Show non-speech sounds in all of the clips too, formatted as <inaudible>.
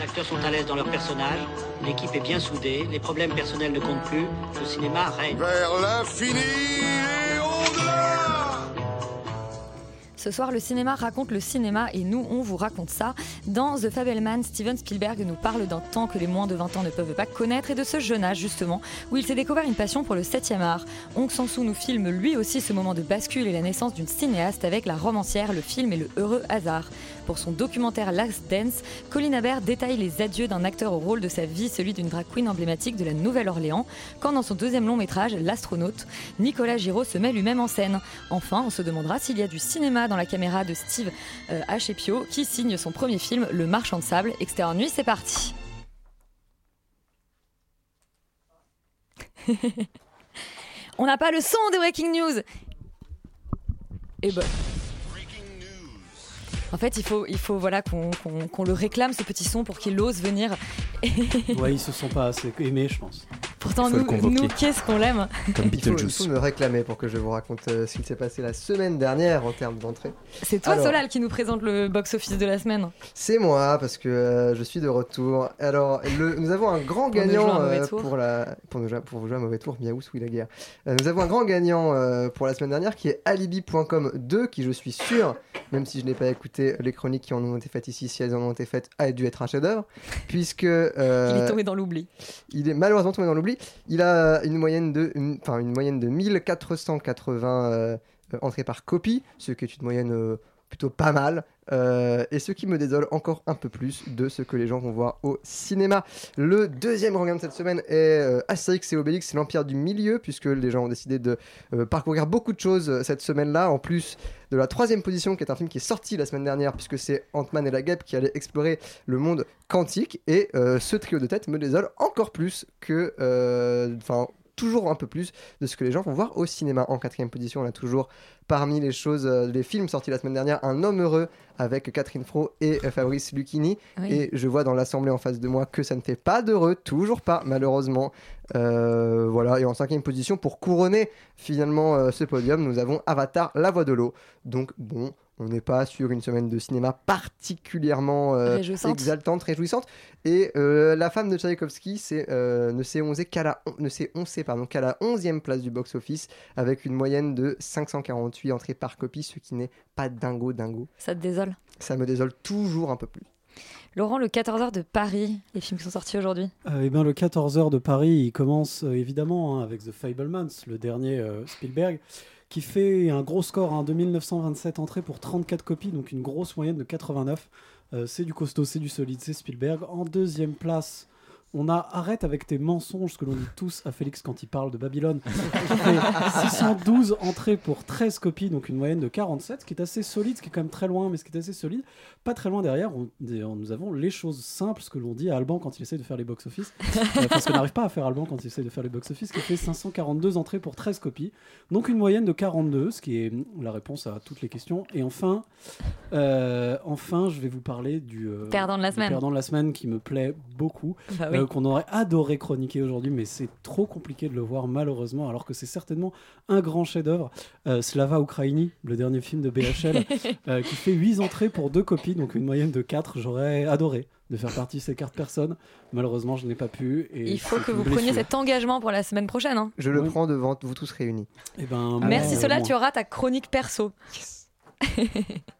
Les acteurs sont à l'aise dans leur personnage, l'équipe est bien soudée, les problèmes personnels ne comptent plus, le cinéma règne. Vers l'infini et au-delà Ce soir, le cinéma raconte le cinéma et nous, on vous raconte ça. Dans The Fableman, Steven Spielberg nous parle d'un temps que les moins de 20 ans ne peuvent pas connaître et de ce jeune âge, justement, où il s'est découvert une passion pour le 7e art. Ong Sang-soo nous filme lui aussi ce moment de bascule et la naissance d'une cinéaste avec la romancière, le film et le heureux hasard. Pour son documentaire Last Dance, Colin Habert détaille les adieux d'un acteur au rôle de sa vie, celui d'une drag queen emblématique de la Nouvelle-Orléans, quand dans son deuxième long métrage, L'astronaute, Nicolas Giraud se met lui-même en scène. Enfin, on se demandera s'il y a du cinéma dans la caméra de Steve euh, Achepio, qui signe son premier film, Le Marchand de Sable. Extérieur nuit, c'est parti. <laughs> on n'a pas le son de Breaking News. Et ben. En fait, il faut, il faut voilà, qu'on le réclame, ce petit son, pour qu'il ose venir. Ouais, ils se sont pas assez aimés, je pense. Pourtant, nous, qu'est-ce qu'on l'aime Comme Il faut, il Beetlejuice. faut me réclamer pour que je vous raconte euh, ce qu'il s'est passé la semaine dernière en termes d'entrée. C'est toi, Alors. Solal, qui nous présente le box-office de la semaine. C'est moi parce que euh, je suis de retour. Alors, le- nous avons un grand Pour nous gagnant jouer un mauvais euh, pour la pour nous pour vous jouer un mauvais tour. Miaous, oui la guerre. Euh, nous avons un grand gagnant euh, pour la semaine dernière qui est Alibi.com 2 qui je suis sûr, même si je n'ai pas écouté les chroniques qui en ont été faites ici, si elles en ont été faites, a dû être un chef-d'œuvre puisque euh, Il est tombé dans l'oubli. il est malheureusement tombé dans l'oubli. Il a une moyenne de, une, moyenne de 1480 euh, euh, entrées par copie, ce qui est une moyenne euh, plutôt pas mal. euh, et ce qui me désole encore un peu plus de ce que les gens vont voir au cinéma. Le deuxième gain de cette semaine est euh, Astérix et Obélix, c'est l'Empire du Milieu, puisque les gens ont décidé de euh, parcourir beaucoup de choses euh, cette semaine-là, en plus de la troisième position, qui est un film qui est sorti la semaine dernière, puisque c'est Ant-Man et la Guêpe qui allait explorer le monde quantique. Et ce trio de tête me désole encore plus que. Enfin. Toujours un peu plus de ce que les gens vont voir au cinéma. En quatrième position, on a toujours parmi les choses, euh, les films sortis la semaine dernière, Un homme heureux avec Catherine Fro et euh, Fabrice Lucchini. Oui. Et je vois dans l'assemblée en face de moi que ça ne fait pas d'heureux, toujours pas, malheureusement. Euh, voilà, et en cinquième position, pour couronner finalement euh, ce podium, nous avons Avatar, La Voix de l'eau. Donc bon, on n'est pas sur une semaine de cinéma particulièrement euh, Réjouissante. exaltante, réjouissante. Et euh, la femme de Tchaïkovski c'est, euh, ne s'est onzée qu'à la, on- ne s'est oncée, pardon, qu'à la 11e place du box-office, avec une moyenne de 548 entrées par copie, ce qui n'est pas dingo dingo. Ça te désole? Ça me désole toujours un peu plus. Laurent, le 14h de Paris, les films qui sont sortis aujourd'hui? Euh, eh ben, le 14h de Paris, il commence euh, évidemment hein, avec The Fablemans, le dernier euh, Spielberg, qui fait un gros score, hein, 2927 entrées pour 34 copies, donc une grosse moyenne de 89. Euh, c'est du costaud, c'est du solide, c'est Spielberg. En deuxième place, on a Arrête avec tes mensonges, ce que l'on dit tous à Félix quand il parle de Babylone, qui fait 612 entrées pour 13 copies, donc une moyenne de 47, ce qui est assez solide, ce qui est quand même très loin, mais ce qui est assez solide. Pas très loin derrière, on- nous avons les choses simples, ce que l'on dit à Alban quand il essaie de faire les box-office. Euh, parce qu'on n'arrive pas à faire Alban quand il essaie de faire les box-office, qui fait 542 entrées pour 13 copies. Donc une moyenne de 42, ce qui est la réponse à toutes les questions. Et enfin, euh, enfin je vais vous parler du euh, Perdant de la semaine. perdant de la semaine qui me plaît beaucoup, Bah oui. Euh, qu'on aurait adoré chroniquer aujourd'hui, mais c'est trop compliqué de le voir malheureusement, alors que c'est certainement un grand chef-d'œuvre. Euh, Slava Ukraini, le dernier film de BHL, <laughs> euh, qui fait 8 entrées pour deux copies, donc une moyenne de 4. J'aurais adoré de faire partie de ces cartes personnes. Malheureusement, je n'ai pas pu. Et Il faut que vous preniez cet engagement pour la semaine prochaine. hein. Je le Oui. prends devant vous tous réunis. Eh ben, Merci moi, moi. tu auras ta chronique perso. <laughs>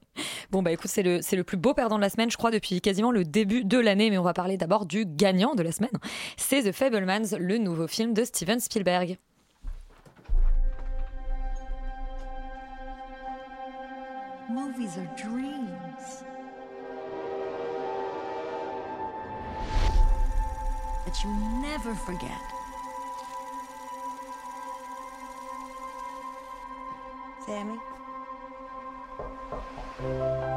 bon bah écoute, c'est le, le plus beau perdant de la semaine, je crois, depuis quasiment le début de l'année, mais on va parler d'abord du gagnant de la semaine. C'est The Fablemans, le nouveau film de Steven Spielberg. Movies are dreams. That never forget. Sammy? Thank you.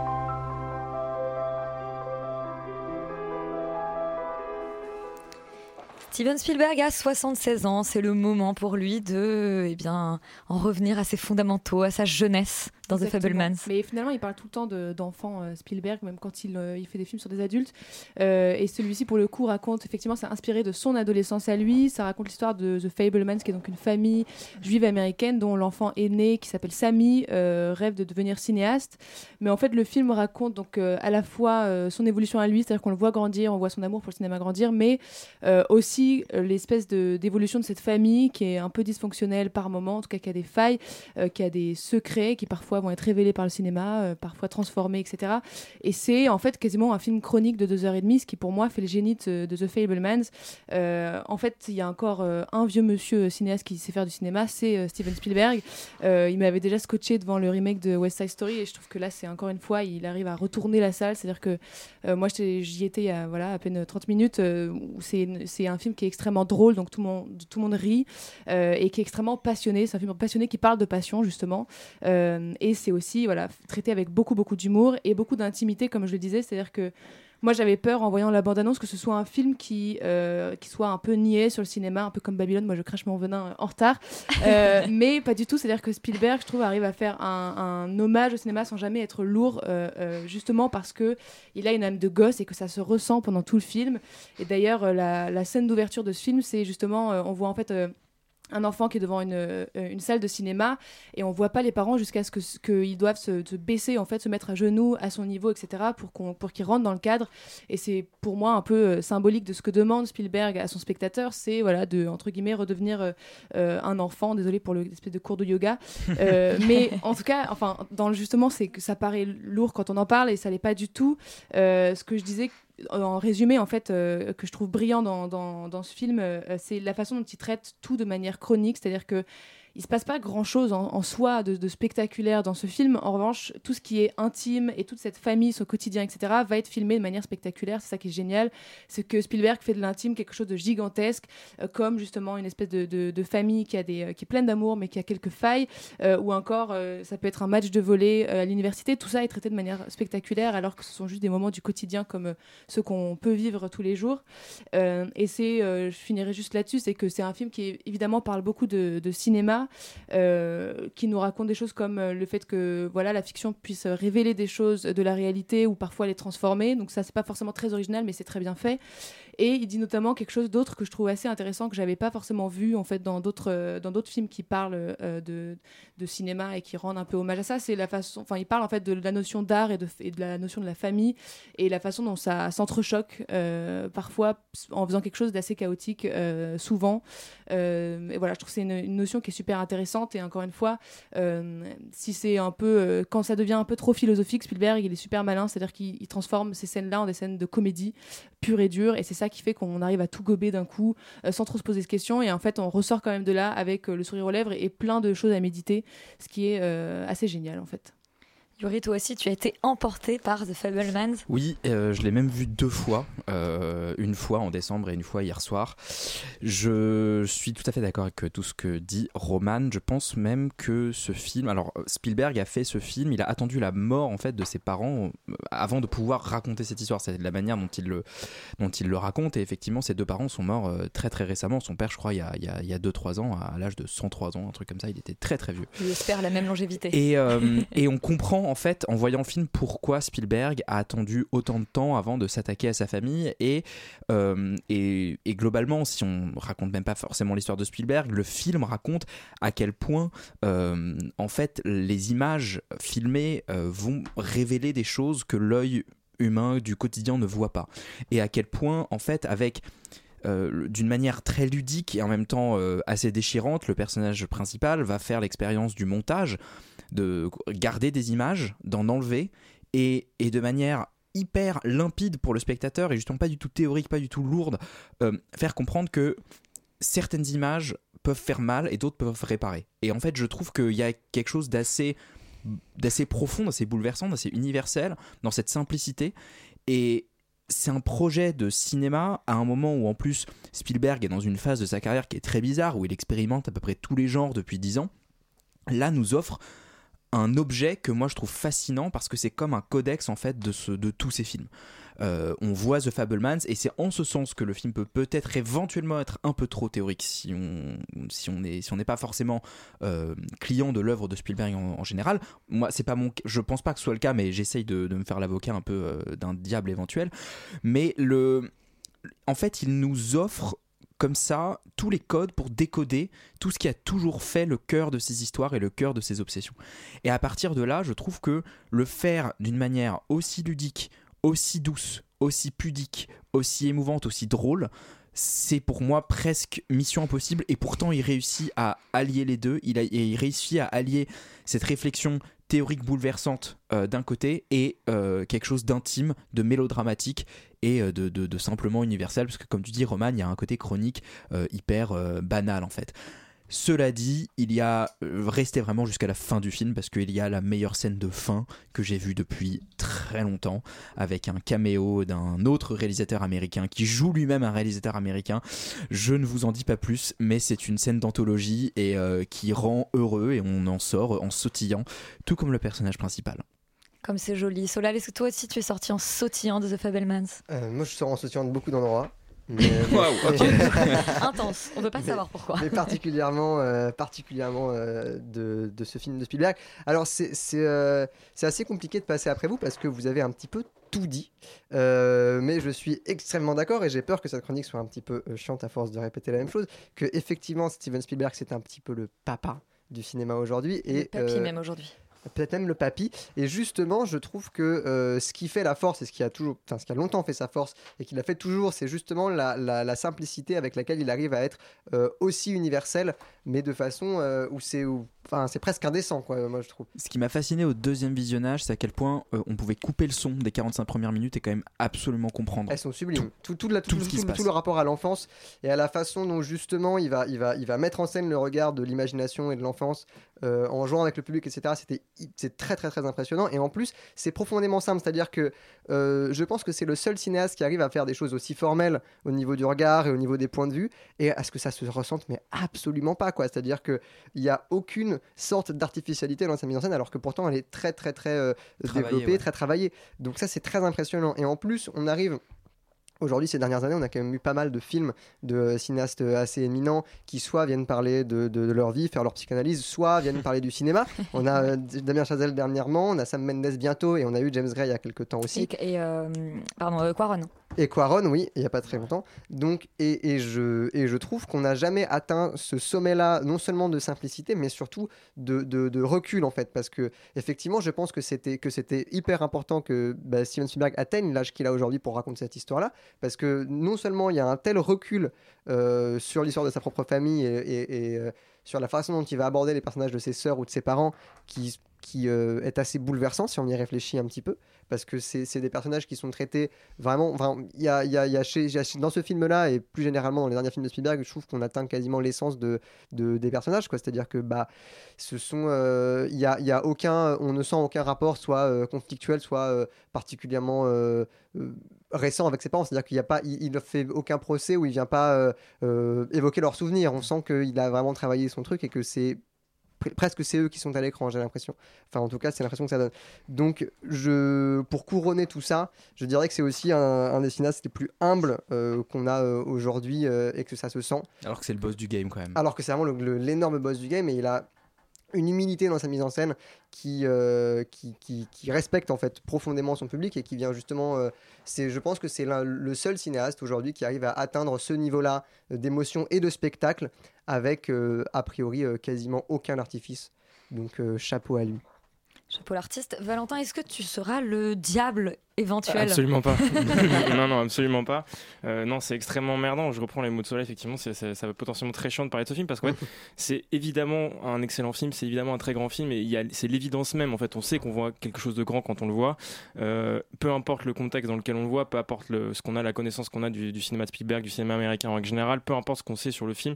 Steven Spielberg a 76 ans, c'est le moment pour lui de eh bien, en revenir à ses fondamentaux, à sa jeunesse dans The. Fablemans. Mais finalement, il parle tout le temps de- d'enfants euh, Spielberg, même quand il, euh, il fait des films sur des adultes. Euh, et celui-ci, pour le coup, raconte effectivement, c'est inspiré de son adolescence à lui. Ça raconte l'histoire de The Fablemans, qui est donc une famille juive américaine dont l'enfant aîné, qui s'appelle Sammy, rêve de devenir cinéaste. Mais en fait, le film raconte donc à la fois son évolution à lui, c'est-à-dire qu'on le voit grandir, on voit son amour pour le cinéma grandir, mais euh, aussi euh, l'espèce d'évolution de cette famille qui est un peu dysfonctionnelle par moment, en tout cas qui a des failles, euh, qui a des secrets qui parfois vont être révélés par le cinéma, euh, parfois transformés, etc. Et c'est en fait quasiment un film chronique de deux heures et demie, ce qui pour moi fait le génie de, The Fablemans. Euh, en fait, il y a encore un vieux monsieur cinéaste qui sait faire du cinéma, c'est Steven Spielberg. Il m'avait déjà scotché devant le remake de West Side Story et je trouve que là, c'est encore une fois, il arrive à retourner la salle. C'est-à-dire que moi, j'y étais voilà, à peine 30 minutes. c'est un film qui est extrêmement drôle, donc tout le monde, tout monde rit euh, et qui est extrêmement passionné. C'est un film passionné qui parle de passion, justement. Euh, et c'est aussi voilà, traité avec beaucoup, beaucoup d'humour et beaucoup d'intimité, comme je le disais. C'est-à-dire que moi, j'avais peur en voyant la bande-annonce que ce soit un film qui, euh, qui soit un peu niais sur le cinéma, un peu comme Babylone. Moi, je crache mon venin en retard. <laughs> Euh, mais pas du tout. C'est-à-dire que Spielberg, je trouve, arrive à faire un, un hommage au cinéma sans jamais être lourd, euh, justement parce que il a une âme de gosse et que ça se ressent pendant tout le film. Et d'ailleurs, la, la scène d'ouverture de ce film, c'est justement, on voit en fait. Un enfant qui est devant une, euh, une salle de cinéma et on voit pas les parents jusqu'à ce que qu'ils doivent se, se baisser en fait se mettre à genoux à son niveau etc pour qu'on pour qu'il rentre dans le cadre. Et c'est pour moi un peu euh, symbolique de ce que demande Spielberg à son spectateur c'est voilà de entre guillemets redevenir euh, un enfant. Désolé pour le- l'espèce de cours de yoga. <laughs> Euh, mais en tout cas enfin dans le justement c'est que ça paraît lourd quand on en parle et ça l'est pas du tout. Euh, ce que je disais en résumé, en fait, euh, que je trouve brillant dans, ce film, euh, c'est la façon dont il traite tout de manière chronique, c'est-à-dire que il se passe pas grand chose en, soi de, spectaculaire dans ce film. En revanche, tout ce qui est intime et toute cette famille, son quotidien, etc., va être filmé de manière spectaculaire. C'est ça qui est génial. C'est que Spielberg fait de l'intime quelque chose de gigantesque, euh, comme justement une espèce de, famille euh, qui est pleine d'amour, mais qui a quelques failles, euh, ou encore ça peut être un match de volley à l'université. Tout ça est traité de manière spectaculaire, alors que ce sont juste des moments du quotidien comme ceux qu'on peut vivre tous les jours. Et c'est, je finirai juste là-dessus, c'est que c'est un film qui évidemment parle beaucoup de, de euh, qui nous raconte des choses comme euh, le fait que voilà la fiction puisse révéler des choses de la réalité ou parfois les transformer. Donc ça c'est pas forcément très original, mais c'est très bien fait. Et il dit notamment quelque chose d'autre que je trouve assez intéressant que j'avais pas forcément vu en fait dans d'autres euh, dans d'autres films qui parlent euh, de, de cinéma et qui rendent un peu hommage à ça. C'est la façon, enfin il parle en fait de la notion d'art et de, et de la notion de la famille et la façon dont ça s'entrechoque euh, parfois en faisant quelque chose d'assez chaotique souvent. Et voilà, je trouve que c'est une, une notion qui est super intéressante et encore une fois, si c'est un peu quand ça devient un peu trop philosophique, Spielberg il est super malin, c'est-à-dire qu'il il transforme ces scènes-là en des scènes de comédie pure et dure et c'est qui fait qu'on arrive à tout gober d'un coup euh, sans trop se poser de questions et en fait on ressort quand même de là avec euh, le sourire aux lèvres et plein de choses à méditer, ce qui est euh, assez génial en fait. Yuri, toi aussi, tu as été emporté par The Fablemans. Oui, euh, je l'ai même vu deux fois, euh, une fois en décembre et une fois hier soir. Je suis tout à fait d'accord avec tout ce que dit Roman. Je pense même que ce film, alors Spielberg a fait ce film, il a attendu la mort en fait de ses parents euh, avant de pouvoir raconter cette histoire. C'est la manière dont il le, dont il le raconte. Et effectivement, ses deux parents sont morts très très récemment. Son père, je crois, il y a, il y a, il y a 2-3 ans, à l'âge de 103 ans, un truc comme ça. Il était très très vieux. J'espère la même longévité. Et, euh, et on comprend en fait en voyant le film pourquoi Spielberg a attendu autant de temps avant de s'attaquer à sa famille et, euh, globalement si on raconte même pas forcément l'histoire de Spielberg le film raconte à quel point euh, en fait les images filmées euh, vont révéler des choses que l'œil humain du quotidien ne voit pas. Et à quel point en fait avec d'une manière très ludique et en même temps assez déchirante, le personnage principal va faire l'expérience du montage, de garder des images, d'en enlever, et, et de manière hyper limpide pour le spectateur et justement pas du tout théorique, pas du tout lourde, euh, faire comprendre que certaines images peuvent faire mal et d'autres peuvent réparer. Et en fait, je trouve qu'il y a quelque chose d'assez d'assez profond, d'assez bouleversant, d'assez universel, dans cette simplicité. Et c'est un projet de cinéma à un moment où en plus Spielberg est dans une phase de sa carrière qui est très bizarre, où il expérimente à peu près tous les genres depuis 10 ans. Là nous offre un objet que moi je trouve fascinant parce que c'est comme un codex en fait de, de tous ces films. Euh, on voit The Fablemans et c'est en ce sens que le film peut peut-être éventuellement être un peu trop théorique si on si on est si on n'est pas forcément euh, client de l'œuvre de Spielberg en, général. Moi c'est pas mon je pense pas que ce soit le cas mais j'essaye de, de me faire l'avocat un peu euh, d'un diable éventuel. Mais le en fait il nous offre comme ça tous les codes pour décoder tout ce qui a toujours fait le cœur de ces histoires et le cœur de ces obsessions. Et à partir de là, je trouve que le faire d'une manière aussi ludique, aussi douce, aussi pudique, aussi émouvante, aussi drôle, c'est pour moi presque mission impossible et pourtant il réussit à allier les deux, il réussit à allier cette réflexion théorique bouleversante euh, d'un côté et euh, quelque chose d'intime, de mélodramatique et euh, de, simplement universel parce que comme tu dis Roman, il y a un côté chronique hyper banal en fait. Cela dit, il y a euh, resté vraiment jusqu'à la fin du film parce qu'il y a la meilleure scène de fin que j'ai vue depuis très longtemps avec un caméo d'un autre réalisateur américain qui joue lui-même un réalisateur américain. Je ne vous en dis pas plus, mais c'est une scène d'anthologie et euh, qui rend heureux et on en sort en sautillant, tout comme le personnage principal. Comme c'est joli. Solal, est-ce que toi aussi tu es sorti en sautillant de The Fablemans Euh, moi, je sors en sautillant de beaucoup d'endroits. <laughs> Waouh, ok. Intense, on veut pas Mais- savoir pourquoi. Mais particulièrement, euh, particulièrement euh, de, de ce film de Spielberg. Alors, c'est c'est, euh, c'est assez compliqué de passer après vous parce que vous avez un petit peu tout dit. Euh, mais je suis extrêmement d'accord et j'ai peur que cette chronique soit un petit peu euh, chiante à force de répéter la même chose. Que, effectivement, Steven Spielberg, c'est un petit peu le papa du cinéma aujourd'hui. Le Et, papy euh, même aujourd'hui. Peut-être même le papy. Et justement, je trouve que euh, ce qui fait la force et ce qui a toujours, enfin ce qui a longtemps fait sa force et qu'il a fait toujours, c'est justement la, la- la simplicité avec laquelle il arrive à être euh, aussi universel, mais de façon euh, où c'est, où- enfin c'est presque indécent quoi. Moi je trouve. Ce qui m'a fasciné au deuxième visionnage, c'est à quel point euh, on pouvait couper le son des 45 premières minutes et quand même absolument comprendre. Elles sont sublimes. Tout, tout, la- tout- tout ce qui tout- se passe. tout le rapport à l'enfance et à la façon dont justement il va, il va, il va mettre en scène le regard de l'imagination et de l'enfance euh, en jouant avec le public, etc. C'était, c'est très très très impressionnant. Et en plus, c'est profondément simple. C'est-à-dire que euh, je pense que c'est le seul cinéaste qui arrive à faire des choses aussi formelles au niveau du regard et au niveau des points de vue et à ce que ça se ressente, mais absolument pas quoi. C'est-à-dire que il y a aucune sorte d'artificialité dans sa mise en scène, alors que pourtant elle est très très très euh, développée, ouais. très travaillée. Donc ça c'est très impressionnant. Et en plus, on arrive Aujourd'hui, ces dernières années, on a quand même eu pas mal de films de cinéastes assez éminents qui soit viennent parler de, de- de leur vie, faire leur psychanalyse, soit viennent parler du cinéma. <laughs> On a euh, Damien Chazelle dernièrement, on a Sam Mendes bientôt et on a eu James Gray il y a quelques temps aussi. Et, et, euh, pardon, euh, Quaron. Et Quaron, oui, il n'y a pas très longtemps. Donc, et, je, trouve qu'on n'a jamais atteint ce sommet-là, non seulement de simplicité, mais surtout de, recul, en fait. Parce que, effectivement, je pense que c'était, hyper important que bah, Steven Spielberg atteigne l'âge qu'il a aujourd'hui pour raconter cette histoire-là. Parce que non seulement il y a un tel recul euh, sur l'histoire de sa propre famille et, euh, sur la façon dont il va aborder les personnages de ses sœurs ou de ses parents, qui, qui euh, est assez bouleversant si on y réfléchit un petit peu parce que c'est des personnages qui sont traités vraiment. Il y a, y y a dans ce film-là et plus généralement dans les derniers films de Spielberg, je trouve qu'on atteint quasiment l'essence de, de- des personnages. C'est-à-dire que bah, ce sont, euh, y a, y a aucun, on ne sent aucun rapport soit euh, conflictuel, soit particulièrement récent avec ses parents. C'est-à-dire qu'il n'y a pas, il, ne fait aucun procès où il vient pas évoquer leurs souvenirs. On sent qu'il a vraiment travaillé son truc et que c'est presque c'est eux qui sont à l'écran, j'ai l'impression. Enfin, en tout cas, c'est l'impression que ça donne. Donc, je, pour couronner tout ça, je dirais que c'est aussi un, un des cinéastes les plus humbles euh, qu'on a euh, aujourd'hui euh, et que ça se sent. Alors que c'est le boss du game quand même. Alors que c'est vraiment l'énorme boss du game et il a une humilité dans sa mise en scène qui, euh, qui, qui, respecte en fait profondément son public et qui vient justement. euh, c'est, je pense que c'est le seul cinéaste aujourd'hui qui arrive à atteindre ce niveau-là d'émotion et de spectacle avec euh, a priori quasiment aucun artifice. Donc chapeau à lui. Chapeau l'artiste. Valentin, est-ce que tu seras le diable éventuel Absolument pas. <laughs> non, non, absolument pas. Euh, non, c'est extrêmement merdant. Je reprends les mots de Soleil, effectivement, c'est- ça va potentiellement très chiant de parler de ce film parce que c'est évidemment un excellent film, c'est évidemment un très grand film et il y a- c'est l'évidence même. En fait, on sait qu'on voit quelque chose de grand quand on le voit. Euh, peu importe le contexte dans lequel on le voit, peu importe le- ce qu'on a, la connaissance qu'on a du, du cinéma de Spielberg, du cinéma américain en règle générale, peu importe ce qu'on sait sur le film,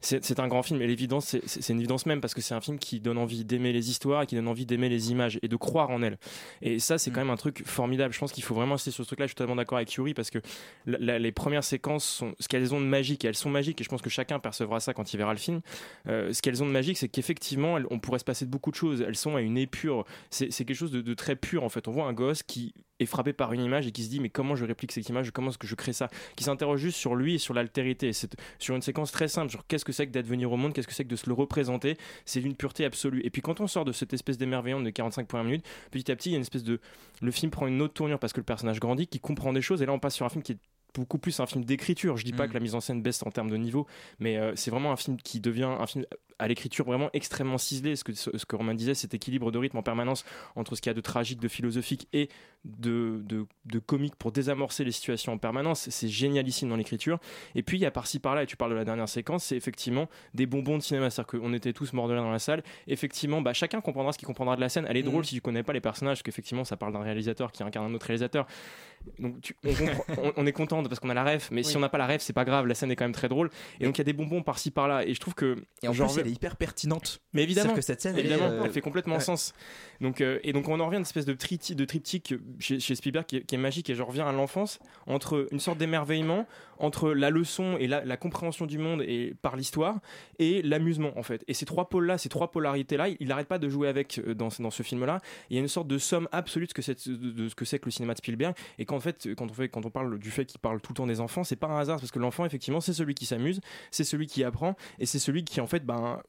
c'est c'est un grand film et l'évidence c'est- c'est c'est une évidence même parce que c'est un film qui donne envie d'aimer les histoires et qui donne envie d'aimer les images et de croire en elles et ça c'est quand même un truc formidable je pense qu'il faut vraiment insister sur ce truc là je suis totalement d'accord avec Yuri parce que les premières séquences sont ce qu'elles ont de magique et elles sont magiques et je pense que chacun percevra ça quand il verra le film. Euh, ce qu'elles ont de magique c'est qu'effectivement on pourrait se passer de beaucoup de choses. Elles sont à une épure. C'est quelque chose de très pur en fait. On voit un gosse qui est frappé par une image et qui se dit mais comment je réplique cette image? Comment est-ce que je crée ça? Qui s'interroge juste sur lui et sur l'altérité. C'est sur une séquence très simple sur qu'est-ce que c'est que d'advenir au monde? Qu'est-ce que c'est que de se le représenter? C'est d'une pureté absolue. Et puis quand on sort de cette espèce d'émerveillement de 45 premières minutes petit à petit il y a une espèce de le film prend une autre tournure parce que le personnage grandit qui comprend des choses. Et là on passe sur un film qui est beaucoup plus un film d'écriture. Je dis pas Mm. que la mise en scène baisse en termes de niveau, mais euh, c'est vraiment un film qui devient un film à l'écriture vraiment extrêmement ciselé. Ce que, ce que Romain disait, cet équilibre de rythme en permanence entre ce qu'il y a de tragique, de philosophique et de, de, de comique pour désamorcer les situations en permanence. C'est génialissime dans l'écriture. Et puis il y a par-ci par-là, et tu parles de la dernière séquence, c'est effectivement des bonbons de cinéma. C'est-à-dire qu'on était tous morts de rire dans la salle. Effectivement, bah, chacun comprendra ce qu'il comprendra de la scène. Elle est drôle Mhm. si tu connais pas les personnages, parce qu'effectivement, ça parle d'un réalisateur qui incarne un autre réalisateur. Donc tu- on, comprend- <laughs> on- on est content parce qu'on a la ref, mais si on n'a pas la ref, c'est pas grave. La scène est quand même très drôle. Et donc il y a des bonbons par-ci par-là. Et je trouve que Et en genre, plus, elle est hyper pertinente. mais évidemment, que cette scène, elle est, euh, elle fait complètement ouais. sens. Donc, euh, et donc on en revient à une espèce de, de triptyque chez, chez Spielberg qui est, qui est magique et je reviens à l'enfance entre une sorte d'émerveillement entre la leçon et la, compréhension du monde et par l'histoire et l'amusement en fait. Et ces trois pôles là, ces trois polarités là, il n'arrête pas de jouer avec euh, dans, dans ce film là. Il y a une sorte de somme absolue de ce que c'est de, de ce que c'est que le cinéma de Spielberg. Et qu'en fait, quand on fait quand on parle du fait qu'il parle tout le temps des enfants, c'est pas un hasard parce que l'enfant effectivement c'est celui qui s'amuse, c'est celui qui apprend et c'est celui qui en fait ben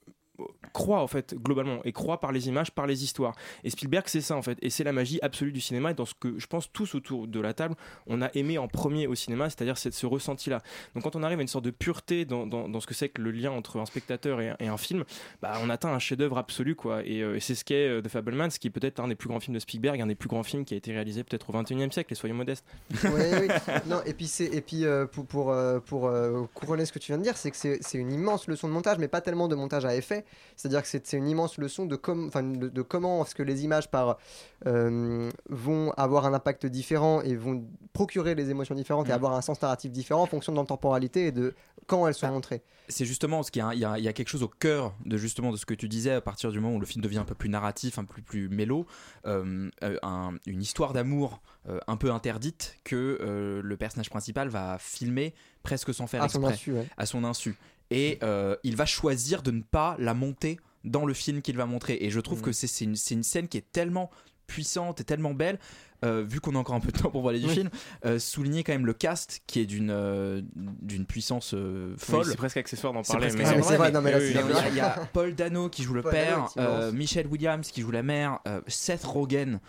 croit en fait globalement et croit par les images par les histoires. Et Spielberg c'est ça en fait. Et c'est la magie absolue du cinéma. Et dans ce que je pense tous autour de la table on a aimé en premier au cinéma c'est-à-dire ce ressenti là donc quand on arrive à une sorte de pureté dans, dans, ce que c'est que le lien entre un spectateur et, et un film bah on atteint un chef-d'œuvre absolu quoi. Et, euh, et c'est ce qu'est euh, The Fablemans qui est peut-être un des plus grands films de Spielberg un des plus grands films qui a été réalisé peut-être au 21e siècle et soyons modestes. Oui, oui. <laughs> Non, et puis, et puis euh, pour, pour, euh, pour couronner ce que tu viens de dire, c'est que c'est une immense leçon de montage, mais pas tellement de montage à effet. C'est-à-dire que c'est, une immense leçon de, com- de, de comment est-ce que les images par, euh, vont avoir un impact différent et vont procurer les émotions différentes et Mhm. avoir un sens narratif différent en fonction de leur temporalité et de quand elles sont Bah, montrées. c'est justement ce qu'il y y, a, il y a quelque chose au cœur de justement de ce que tu disais à partir du moment où le film devient un peu plus narratif, un peu plus mélo, euh, euh, un- une histoire d'amour euh, un peu interdite que le personnage principal va filmer presque sans faire À son exprès, insu, ouais. à son insu. Et euh, il va choisir de ne pas la monter dans le film qu'il va montrer. Et je trouve Mm. que c'est une, scène qui est tellement puissante et tellement belle. euh, vu qu'on a encore un peu de temps pour parler du Oui. film, euh, souligner quand même le cast qui est d'une euh, d'une puissance euh, folle. Oui, c'est presque accessoire d'en parler, mais- Ah, vrai, mais- non, mais là, oui, c'est oui, il y, a- bien il y a Paul Dano qui joue le Paul père, euh, Michelle Williams qui joue la mère, euh, Seth Rogen.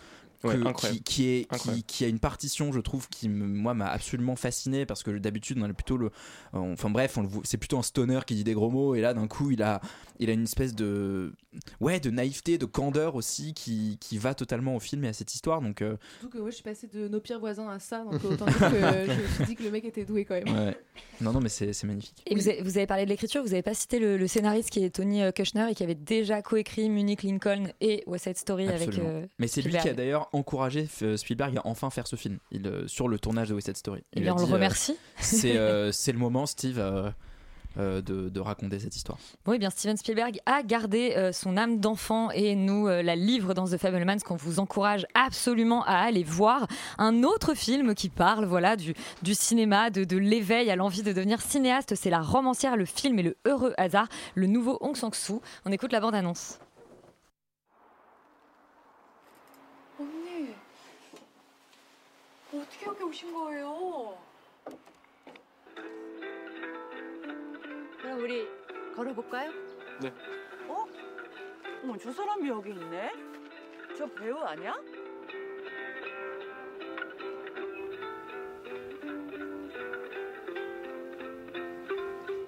Que- Ouais, qui, incroyable. qui est qui, Incroyable. qui a une partition je trouve qui me- moi m'a absolument fasciné parce que d'habitude on a plutôt le on- enfin bref c'est plutôt un stoner qui dit des gros mots et là d'un coup il a il a une espèce de ouais de naïveté de candeur aussi qui, qui va totalement au film et à cette histoire donc euh, Surtout que ouais, je suis passée de nos pires voisins à ça, donc autant dire que <laughs> je me suis dit que le mec était doué quand même. ouais. non non mais c'est magnifique Et vous, avez, vous avez parlé de l'écriture, vous n'avez pas cité le, le scénariste qui est Tony euh, Kushner et qui avait déjà coécrit Munich Lincoln et West Side Story avec. Absolument. euh, mais c'est lui qui a d'ailleurs encouragé euh, Spielberg à enfin faire ce film il, euh, sur le tournage de West Side Story Eh Il bien, a on le dit, euh, remercie. c'est <laughs> le moment Steve euh, de, de raconter cette histoire Oui, bien Steven Spielberg a gardé euh, son âme d'enfant et nous euh, la livre dans The Fablemans qu'on vous encourage absolument à aller voir. Un autre film qui parle voilà du, du cinéma, de, de l'éveil à l'envie de devenir cinéaste, c'est La romancière, le film et le heureux hasard, le nouveau Hong Sang-soo. On écoute la bande-annonce. 어떻게 여기 오신 거예요? 그럼 우리 걸어볼까요? 네. 어? 어머, 저 사람이 여기 있네? 저 배우 아니야?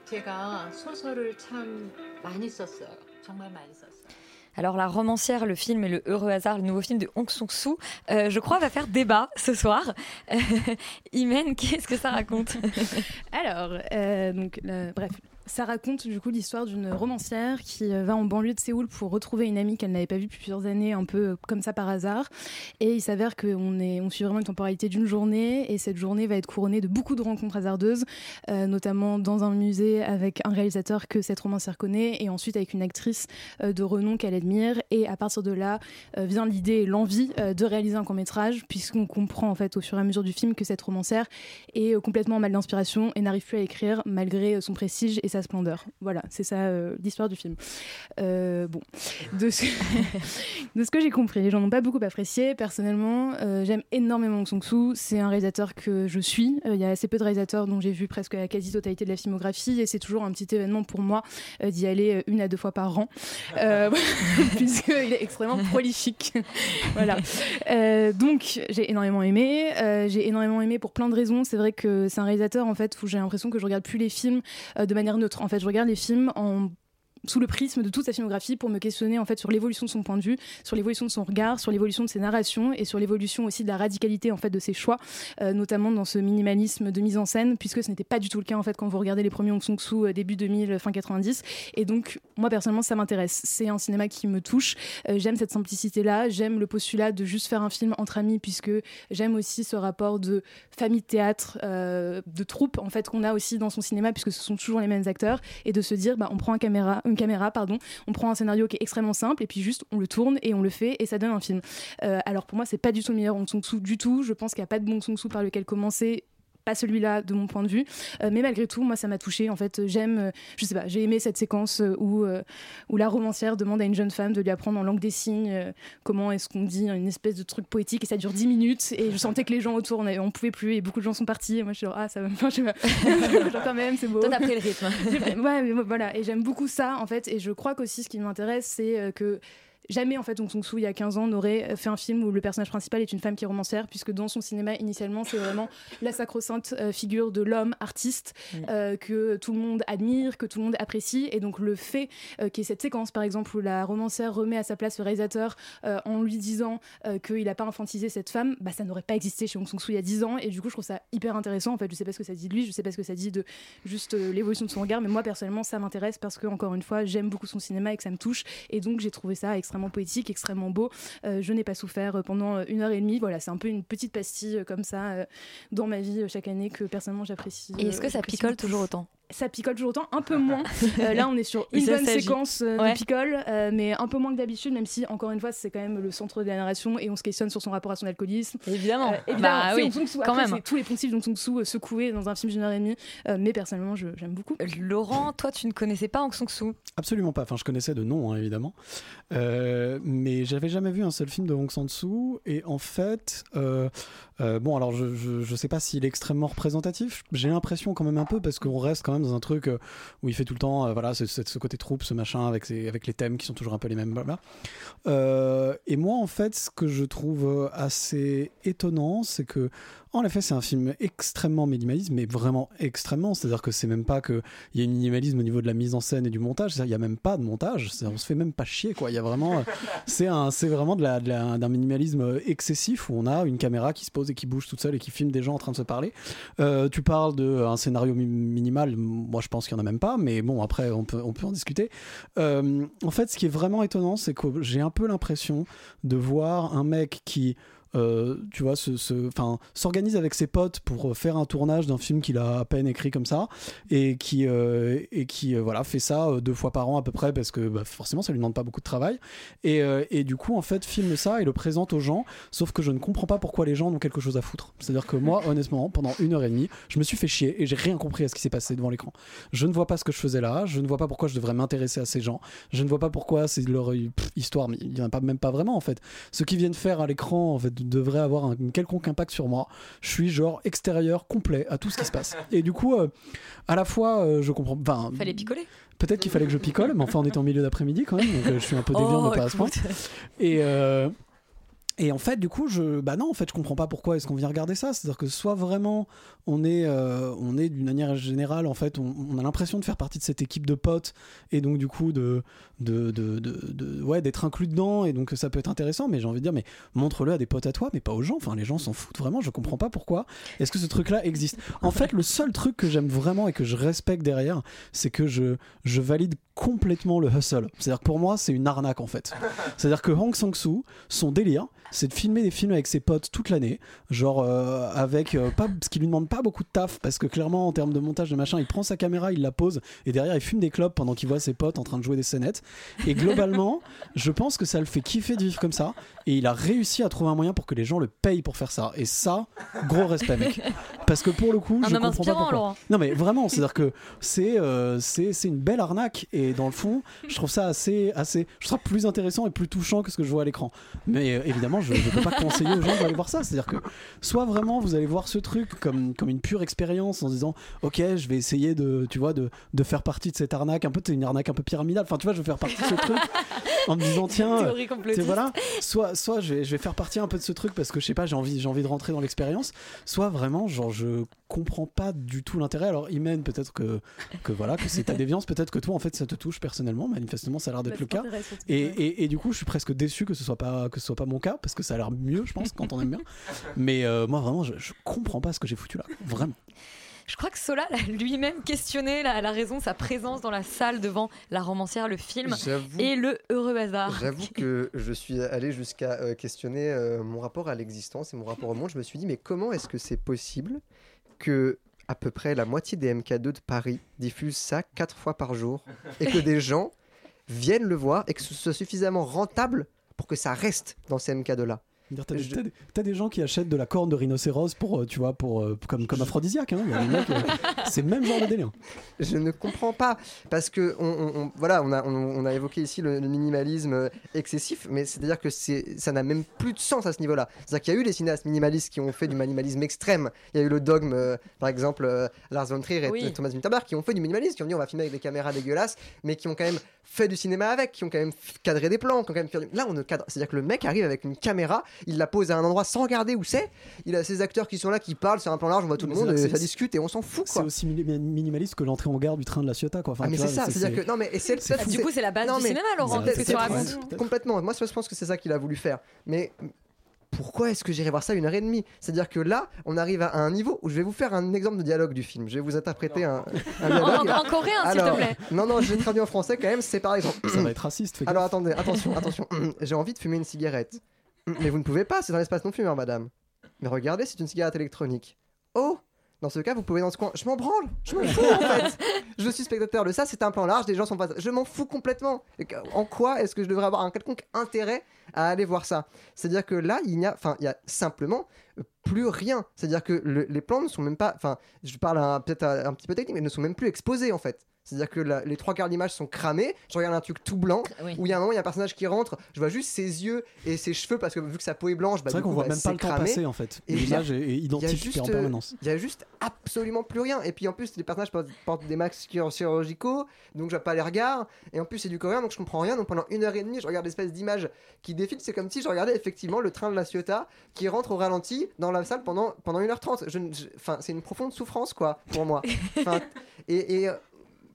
제가 소설을 참 많이 썼어요. 정말 많이 썼어요. Alors la romancière, le film et le heureux hasard, le nouveau film de Hong Sang-soo, euh, je crois va faire débat ce soir. <laughs> Imen, qu'est-ce que ça raconte? <laughs> Alors, euh, donc, le- bref, ça raconte du coup l'histoire d'une romancière qui euh, va en banlieue de Séoul pour retrouver une amie qu'elle n'avait pas vue depuis plusieurs années, un peu euh, comme ça par hasard. Et il s'avère qu'on on suit vraiment une temporalité d'une journée, et cette journée va être couronnée de beaucoup de rencontres hasardeuses, euh, notamment dans un musée avec un réalisateur que cette romancière connaît, et ensuite avec une actrice de renom qu'elle admire. Et à partir de là vient l'idée et l'envie de réaliser un court métrage, puisqu'on comprend en fait au fur et à mesure du film que cette romancière est complètement en mal d'inspiration et n'arrive plus à écrire malgré son prestige et sa splendeur. Voilà, c'est ça euh, l'histoire du film. Euh, bon, de ce, <laughs> de ce que j'ai compris, les gens n'ont pas beaucoup apprécié. Personnellement, euh, j'aime énormément Hong Sang-soo. C'est un réalisateur que je suis. Il y a assez peu de réalisateurs dont j'ai vu presque la quasi-totalité de la filmographie et c'est toujours un petit événement pour moi d'y aller une à deux fois par an, <laughs> <laughs> puisqu'il est extrêmement prolifique. voilà. Donc, j'ai énormément aimé. J'ai énormément aimé pour plein de raisons. C'est vrai que c'est un réalisateur en fait où j'ai l'impression que je regarde plus les films de manière En fait, je regarde les films en sous le prisme de toute sa filmographie pour me questionner en fait sur l'évolution de son point de vue, sur l'évolution de son regard, sur l'évolution de ses narrations et sur l'évolution aussi de la radicalité en fait de ses choix, euh, notamment dans ce minimalisme de mise en scène, puisque ce n'était pas du tout le cas en fait quand vous regardez les premiers Hong Sang-soo euh, début 2000, fin 90. Et donc moi personnellement ça m'intéresse. C'est un cinéma qui me touche. Euh, j'aime cette simplicité là. J'aime le postulat de juste faire un film entre amis, puisque j'aime aussi ce rapport de famille de théâtre, euh, de troupe en fait qu'on a aussi dans son cinéma, puisque ce sont toujours les mêmes acteurs, et de se dire bah on prend un caméra, une caméra, pardon, on prend un scénario qui est extrêmement simple et puis juste on le tourne et on le fait et ça donne un film. Euh, alors pour moi c'est pas du tout le meilleur Hong Sang-soo du tout. Je pense qu'il n'y a pas de bon Hong Sang-soo par lequel commencer pas celui-là de mon point de vue, Euh, mais malgré tout, moi ça m'a touché. En fait, j'aime, euh, je sais pas, j'ai aimé cette séquence euh, où euh, où la romancière demande à une jeune femme de lui apprendre en langue des signes comment est-ce qu'on dit une espèce de truc poétique et ça dure 10 minutes et je sentais que les gens autour on, avait- on pouvait plus et beaucoup de gens sont partis et moi je suis genre ah ça va, <laughs> enfin, je sais pas, <laughs> genre quand même c'est beau. Toi, t'as pris le rythme. <laughs> Ouais, mais voilà, et j'aime beaucoup ça en fait, et je crois qu'aussi ce qui m'intéresse, c'est que Jamais en fait Hong Sang-soo il y a 15 ans n'aurait euh, fait un film où le personnage principal est une femme qui est romancière puisque dans son cinéma initialement c'est vraiment <laughs> la sacro-sainte euh, figure de l'homme artiste euh, que tout le monde admire, que tout le monde apprécie. Et donc le fait euh, qu'il y ait cette séquence par exemple où la romancière remet à sa place le réalisateur en lui disant qu'il n'a pas infantilisé cette femme, bah ça n'aurait pas existé chez Hong Sang-soo il y a 10 ans. Et du coup je trouve ça hyper intéressant. En fait je sais pas ce que ça dit de lui, je sais pas ce que ça dit de juste l'évolution de son regard. Mais moi personnellement ça m'intéresse parce que encore une fois j'aime beaucoup son cinéma et que ça me touche. Et donc j'ai trouvé ça extrêmement poétique, extrêmement beau. Euh, je n'ai pas souffert euh, pendant euh, une heure et demie. Voilà, c'est un peu une petite pastille comme ça dans ma vie chaque année que personnellement j'apprécie. Et est-ce que ça picole toujours autant? Ça picole toujours autant, un peu moins. <laughs> Euh, là, on est sur une bonne séquence euh, Ouais. de picole, euh, mais un peu moins que d'habitude, même si encore une fois c'est quand même le centre de la narration et on se questionne sur son rapport à son alcoolisme. Évidemment. évidemment, Bah oui, quand Après, même. c'est tous les poncifs d'Hong Sang-soo euh, secoués dans un film d'une heure et demie, Euh, mais personnellement je- j'aime beaucoup. Laurent, toi tu ne connaissais pas Hong Sang-soo Absolument pas. Enfin, je connaissais de nom, hein, évidemment. Euh, mais j'avais jamais vu un seul film de Hong Sang-soo. Et en fait, euh, bon, alors je, je, sais pas s'il est extrêmement représentatif. J'ai l'impression quand même un peu parce qu'on reste quand même dans un truc euh, où il fait tout le temps, euh, voilà, ce, côté troupe, ce machin avec, avec les thèmes qui sont toujours un peu les mêmes. Et moi, en fait, ce que je trouve assez étonnant, c'est que, en effet, c'est un film extrêmement minimaliste, mais vraiment extrêmement. C'est-à-dire que c'est même pas qu'il y a un minimalisme au niveau de la mise en scène et du montage. Il y a même pas de montage. On se fait même pas chier, quoi. Il y a vraiment, c'est un, vraiment de la, d'un minimalisme excessif où on a une caméra qui se pose et qui bouge toute seule et qui filme des gens en train de se parler. Euh, tu parles d'un scénario mi- minimal. Moi, je pense qu'il y en a même pas, mais bon, après, on peut, on peut en discuter. Euh, en fait, ce qui est vraiment étonnant, c'est que j'ai un peu l'impression de voir un mec qui euh, tu vois, s'organise avec ses potes pour euh, faire un tournage d'un film qu'il a à peine écrit comme ça et qui, euh, et qui voilà, fait ça deux fois par an à peu près parce que bah, forcément ça lui demande pas beaucoup de travail. Et, et du coup en fait filme ça et le présente aux gens sauf que je ne comprends pas pourquoi les gens ont quelque chose à foutre. C'est à dire que moi honnêtement pendant une heure et demie je me suis fait chier et j'ai rien compris à ce qui s'est passé devant l'écran. Je ne vois pas ce que je faisais là je ne vois pas pourquoi je devrais m'intéresser à ces gens je ne vois pas pourquoi c'est leur histoire mais il n'y en a pas, même pas vraiment en fait. Ce qu'ils viennent faire à l'écran en fait devrait avoir un, quelconque impact sur moi je suis genre extérieur complet à tout ce qui se passe et du coup euh, à la fois euh, je comprends enfin Fallait picoler. Peut-être qu'il fallait que je picole, mais enfin on était en milieu d'après-midi quand même, donc euh, je suis un peu <laughs> déviant, Oh, mais pas à ce point. Et, Et en fait, du coup, je, bah non, en fait, je comprends pas pourquoi est-ce qu'on vient regarder ça. C'est-à-dire que soit vraiment, on est, euh, on est d'une manière générale, en fait, on, a l'impression de faire partie de cette équipe de potes et donc du coup de, de, de- de- ouais, d'être inclus dedans et donc ça peut être intéressant. Mais j'ai envie de dire, mais montre-le à des potes à toi, mais pas aux gens. Enfin, les gens s'en foutent vraiment. Je comprends pas pourquoi. Est-ce que ce truc-là existe En fait, le seul truc que j'aime vraiment et que je respecte derrière, c'est que je, je valide complètement le hustle. C'est-à-dire que pour moi, c'est une arnaque en fait. C'est-à-dire que Hong Sang-soo, son délire, c'est de filmer des films avec ses potes toute l'année, genre euh, avec euh, pas, ce qui lui demande pas beaucoup de taf, parce que clairement en termes de montage de machin, il prend sa caméra, il la pose et derrière il fume des clopes pendant qu'il voit ses potes en train de jouer des scénettes. Et globalement, <laughs> je pense que ça le fait kiffer de vivre comme ça, et il a réussi à trouver un moyen pour que les gens le payent pour faire ça. Et ça, gros respect mec, parce que pour le coup, Un je comprends pas pourquoi. Laurent. Non mais vraiment, c'est-à-dire que c'est euh, c'est c'est une belle arnaque et dans le fond, je trouve ça assez assez je trouve ça plus intéressant et plus touchant que ce que je vois à l'écran. Mais euh, évidemment, je ne peux pas conseiller aux gens d'aller voir ça, c'est-à-dire que soit vraiment vous allez voir ce truc comme comme une pure expérience en se disant OK, je vais essayer de tu vois de, de faire partie de cette arnaque, un peu c'est une arnaque un peu pyramidale. Enfin, tu vois, je vais faire partie de ce truc <laughs> en me disant tiens, euh, tu- voilà, soit soit je vais, je vais faire partie un peu de ce truc parce que je sais pas, j'ai envie j'ai envie de rentrer dans l'expérience, soit vraiment genre je comprends pas du tout l'intérêt. Alors Imen peut-être que que voilà que c'est ta déviance, peut-être que toi en fait ça te touche personnellement, manifestement ça a l'air d'être Bah, le cas. Et, et, et du coup je suis presque déçu que ce soit pas que ce soit pas mon cas parce que ça a l'air mieux je pense quand on aime bien. <laughs> Mais euh, moi vraiment je, je comprends pas ce que j'ai foutu là, vraiment. Je crois que Sola l'a lui-même questionné la, la raison de sa présence dans la salle devant la romancière, le film et le heureux hasard. J'avoue que je suis allé jusqu'à euh, questionner euh, mon rapport à l'existence et mon rapport au monde. Je me suis dit, mais comment est-ce que c'est possible que à peu près la moitié des MK2 de Paris diffusent ça quatre fois par jour et que des gens viennent le voir et que ce soit suffisamment rentable pour que ça reste dans ces MK2 là. T'as des, t'as des- t'as des gens qui achètent de la corne de rhinocéros pour, euh, tu vois, pour, euh, comme, comme aphrodisiaque. hein. Il y a des mecs, euh, <laughs> c'est le même genre de délire. Je ne comprends pas parce que on, on- on- voilà, on a, on, on a évoqué ici le, le minimalisme excessif, mais c'est-à-dire que c'est, ça n'a même plus de sens à ce niveau-là. C'est-à-dire qu'il y a eu des cinéastes minimalistes qui ont fait du minimalisme extrême. Il y a eu le dogme, euh, par exemple, euh, Lars von Trier et Oui. Thomas Winterberg qui ont fait du minimalisme, qui ont dit on va filmer avec des caméras dégueulasses, mais qui ont quand même fait du cinéma avec, qui ont quand même cadré des plans, qui ont quand même fait du- Là, on ne cadre. C'est-à-dire que le mec arrive avec une caméra, il la pose à un endroit sans regarder où c'est. Il a ses acteurs qui sont là, qui parlent sur un plan large, on voit tout le monde, et ça discute et on s'en fout C'est aussi mini- minimaliste que l'entrée en gare du train de la Ciotat. Quoi. Enfin, Ah, mais c'est ça, c'est-à-dire que non mais et c'est Du coup, c'est la base non, du mais- cinéma, Laurent, ce que tu racontes. Complètement. Moi, je pense que c'est ça qu'il a voulu faire. Mais pourquoi est-ce que j'irai voir ça une heure et demie? C'est-à-dire que là, on arrive à un niveau où je vais vous faire un exemple de dialogue du film. Je vais vous interpréter un, un dialogue. En- en coréen, s'il te plaît. Non, non, je l'ai traduit en français quand même. C'est par exemple. Ça va être raciste. Alors attendez, attention, attention. <clears throat> J'ai envie de fumer une cigarette. Mais vous ne pouvez pas, c'est dans l'espace non fumeur, madame. Mais regardez, c'est une cigarette électronique. Oh Dans ce cas, vous pouvez dans ce coin. Je m'en branle Je m'en fous en <laughs> fait Je suis spectateur de ça, c'est un plan large, des gens sont pas. Je m'en fous complètement En quoi est-ce que je devrais avoir un quelconque intérêt à aller voir ça? C'est-à-dire que là, il n'y a. Enfin, il y a simplement plus rien. C'est-à-dire que le- les plans ne sont même pas. Enfin, je parle peut-être un, un petit peu technique, mais ne sont même plus exposés en fait. C'est-à-dire que la- les trois quarts d'images sont cramés. Je regarde un truc tout blanc Oui. où il y a un moment, il y a un personnage qui rentre. Je vois juste ses yeux et ses cheveux parce que vu que sa peau est blanche, bah, C'est vrai qu'on voit bah, même pas le temps cramé. passer en fait. Et L'image est- est il y a identique juste, en euh, permanence. Il y a juste absolument plus rien. Et puis en plus, les personnages portent, portent des masques chir- chirurgicaux, donc je vois pas les regards. Et en plus, c'est du coréen, donc je comprends rien. Donc pendant une heure et demie, je regarde l'espèce d'image qui défile. C'est comme si je regardais effectivement le train de la Ciotat qui rentre au ralenti dans la salle pendant, pendant 1h30. Je, je- Enfin, c'est une profonde souffrance, quoi, pour moi. <laughs> Et, euh,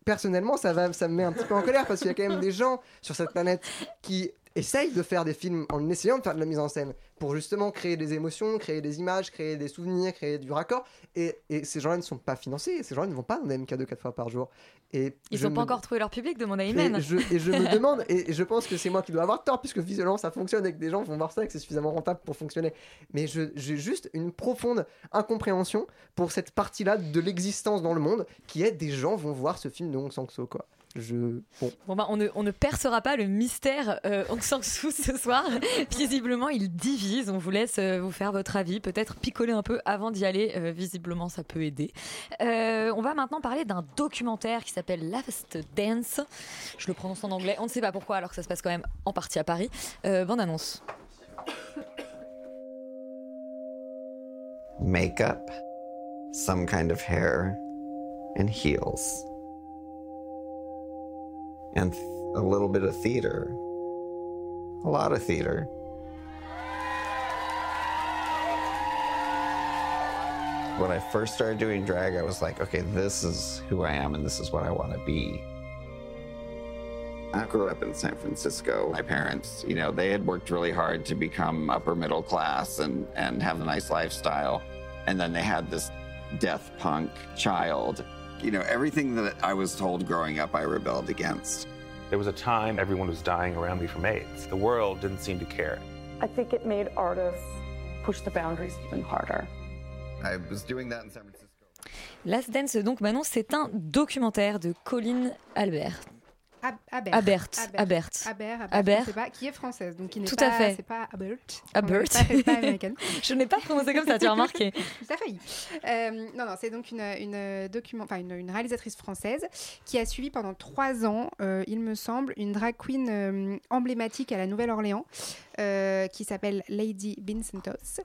Personnellement, ça, va, me met un petit peu en colère parce qu'il y a quand même des gens sur cette planète qui essayent de faire des films en essayant de faire de la mise en scène pour justement créer des émotions, créer des images, créer des souvenirs, créer du raccord. Et, et ces gens-là ne sont pas financés, ces gens-là ne vont pas dans des MK2 quatre fois par jour. Et Ils n'ont pas me- encore trouvé leur public, demande à et Imen. je, et je me <laughs> demande, et je pense que c'est moi qui dois avoir tort, puisque visuellement ça fonctionne et que des gens vont voir ça et que c'est suffisamment rentable pour fonctionner. Mais j'ai juste une profonde incompréhension pour cette partie-là de l'existence dans le monde, qui est des gens vont voir ce film de Hong Sang-soo, quoi. Je... Bon. Bon bah, on, ne, on ne percera pas le mystère euh, Aung San Suu ce soir. <laughs> visiblement, il divise. On vous laisse euh, vous faire votre avis. Peut-être picoler un peu avant d'y aller. Euh, visiblement, ça peut aider. Euh, on va maintenant parler d'un documentaire qui s'appelle Last Dance. Je le prononce en anglais. On ne sait pas pourquoi, alors que ça se passe quand même en partie à Paris. Euh, bande annonce. makeup, some kind of hair, and heels. and a little bit of theater. A lot of theater. When I first started doing drag, I was like, okay, this is who I am and this is what I want to be. I grew up in San Francisco. My parents, you know, they had worked really hard to become upper middle class and, and have a nice lifestyle. And then they had this death punk child You know, everything that I was told growing up, I rebelled against. There was a time everyone was dying around me from AIDS. The world didn't seem to care. I think it made artists push the boundaries even harder. I was doing that in San Francisco. Last Dance, donc Manon, c'est un documentaire de Colin Albert. Ab- Abert. Abert. Abert. Abert. Abert, Abert, Abert. je sais pas, qui est française, donc qui n'est Tout pas, à fait. c'est pas Abert. Abert. Pas, pas américaine. <laughs> Je n'ai pas prononcé comme ça, tu as remarqué. <laughs> A failli. Euh, non, non, c'est donc une, une, document, une, une réalisatrice française qui a suivi pendant trois ans, euh, il me semble, une drag queen euh, emblématique à la Nouvelle-Orléans qui s'appelle Lady Bincentos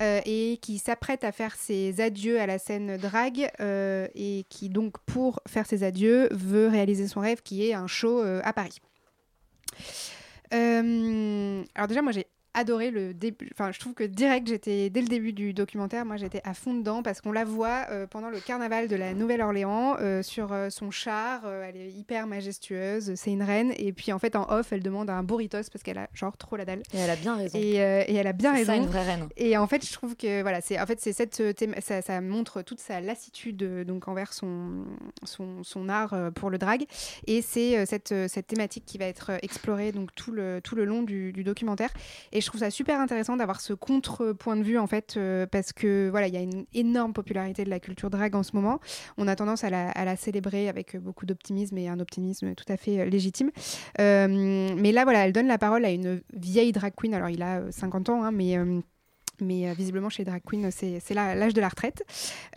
euh, et qui s'apprête à faire ses adieux à la scène drag euh, et qui donc, pour faire ses adieux, veut réaliser son rêve qui est un show euh, à Paris. Euh, alors déjà, moi j'ai adoré le début. Enfin, je trouve que direct, j'étais dès le début du documentaire, moi j'étais à fond dedans parce qu'on la voit euh, pendant le carnaval de la Nouvelle-Orléans euh, sur euh, son char. elle est hyper majestueuse, c'est une reine. Et puis en fait, en off, elle demande un burritos parce qu'elle a genre trop la dalle. Et elle a bien raison. Et, et elle a bien C'est raison. ça, une vraie reine. Et en fait, je trouve que voilà, c'est en fait c'est cette thém- ça, ça montre toute sa lassitude donc envers son son, son art pour le drag et c'est cette cette thématique qui va être explorée donc tout le tout le long du, du documentaire et je trouve ça super intéressant d'avoir ce contre-point de vue en fait euh, parce que voilà, il y a une énorme popularité de la culture drag en ce moment. On a tendance à la, célébrer avec beaucoup d'optimisme et un optimisme tout à fait euh, légitime. Euh, mais là voilà, elle donne la parole à une vieille drag queen. Alors il a euh, 50 ans hein, mais mais euh, visiblement chez drag queens c'est l'âge de la retraite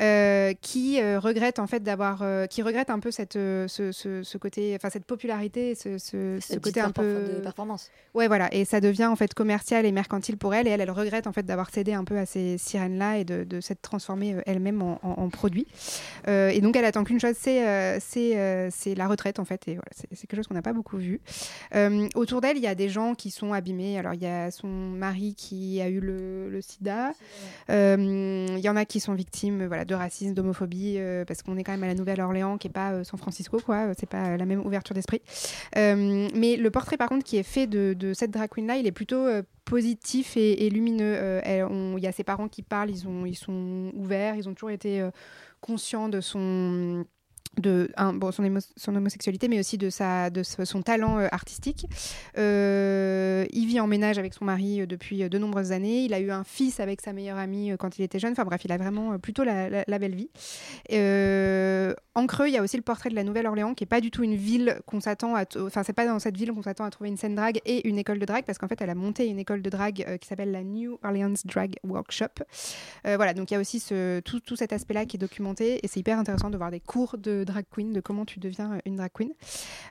euh, qui euh, regrette en fait d'avoir qui regrette un peu cette ce, ce- ce côté enfin cette popularité ce, côté un peu de performance. ouais voilà. Et ça devient en fait commercial et mercantile pour elle. Et elle elle regrette en fait d'avoir cédé un peu à ces sirènes là et de, de s'être transformée elle-même en, en- en produit. Et donc elle attend qu'une chose c'est c'est la retraite en fait. Et voilà c'est quelque chose qu'on n'a pas beaucoup vu. Autour d'elle, il y a des gens qui sont abîmés. Alors, il y a son mari qui a eu le, le sida. Euh, Il y en a qui sont victimes voilà, de racisme, d'homophobie, euh, parce qu'on est quand même à la Nouvelle-Orléans, qui n'est pas euh, San Francisco, quoi. C'est pas la même ouverture d'esprit. Mais le portrait, par contre, qui est fait de, de cette drag queen-là, il est plutôt positif et, et lumineux. Il y a ses parents qui parlent, ils, ont, ils sont ouverts, ils ont toujours été conscients de son de son, homosexualité, mais aussi de, son talent euh, artistique. Euh, il vit en ménage avec son mari euh, depuis euh, de nombreuses années. Il a eu un fils avec sa meilleure amie euh, quand il était jeune. Enfin bref, il a vraiment euh, plutôt la, belle vie. Euh, en creux, il y a aussi le portrait de la Nouvelle-Orléans, qui est pas du tout une ville qu'on s'attend à. Enfin, c'est pas dans cette ville qu'on s'attend à trouver une scène drag et une école de drag, parce qu'en fait, elle a monté une école de drag euh, qui s'appelle la New Orleans Drag Workshop. Euh, voilà, donc il y a aussi tout, tout cet aspect-là qui est documenté et c'est hyper intéressant de voir des cours de drag queen, de comment tu deviens euh, une drag queen.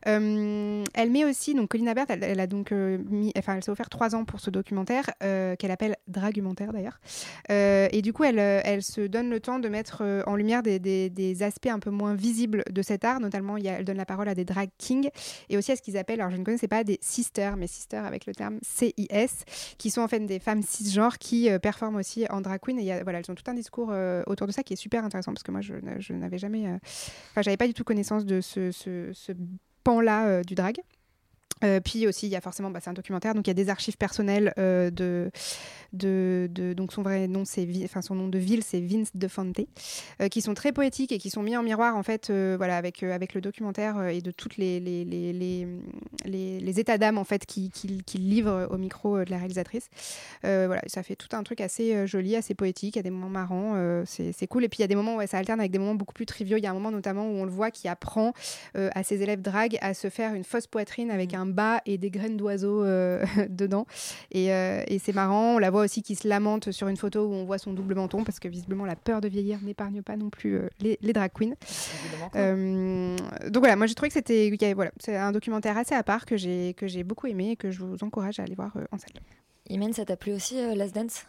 Euh, elle met aussi, donc Colin Abert, elle, a donc euh, mis, enfin, elle s'est offert trois ans pour ce documentaire qu'elle appelle Dragumentaire d'ailleurs. Et du coup, elle, elle se donne le temps de mettre en lumière des, des- aspects un peu moins visibles de cet art, notamment il y a- elle donne la parole à des drag kings et aussi à ce qu'ils appellent, alors je ne connaissais pas des sisters, mais sisters avec le terme CIS, qui sont en fait des femmes cisgenres qui performent aussi en drag queen. Et voilà, elles ont tout un discours autour de ça qui est super intéressant parce que moi, je, je n'avais jamais, enfin, j'avais pas du tout connaissance de ce, pan-là euh, du drag. Euh, puis aussi, il y a forcément, bah, c'est un documentaire, donc il y a des archives personnelles euh, de, de, de- donc son vrai nom, c'est, enfin son nom de ville, c'est Vince de Fante, euh, qui sont très poétiques et qui sont mis en miroir en fait, voilà, avec avec le documentaire et de toutes les les, les, les, les- états d'âme en fait qui qui, qui livre au micro de la réalisatrice. Voilà, ça fait tout un truc assez joli, assez poétique. Il y a des moments marrants, c'est cool. Et puis il y a des moments où ça alterne avec des moments beaucoup plus triviaux. Il y a un moment notamment où on le voit qui apprend à ses élèves drag à se faire une fausse poitrine avec un bas et des graines d'oiseaux euh, <laughs> dedans. Et, euh, et c'est marrant. On la voit aussi qui se lamente sur une photo où on voit son double menton parce que visiblement la peur de vieillir n'épargne pas non plus euh, les, les drag queens. Euh, donc voilà, moi j'ai trouvé que c'était voilà, c'est un documentaire assez à part que j'ai que j'ai beaucoup aimé et que je vous encourage à aller voir euh, en salle. Imen, ça t'a plu aussi, euh, Last Dance?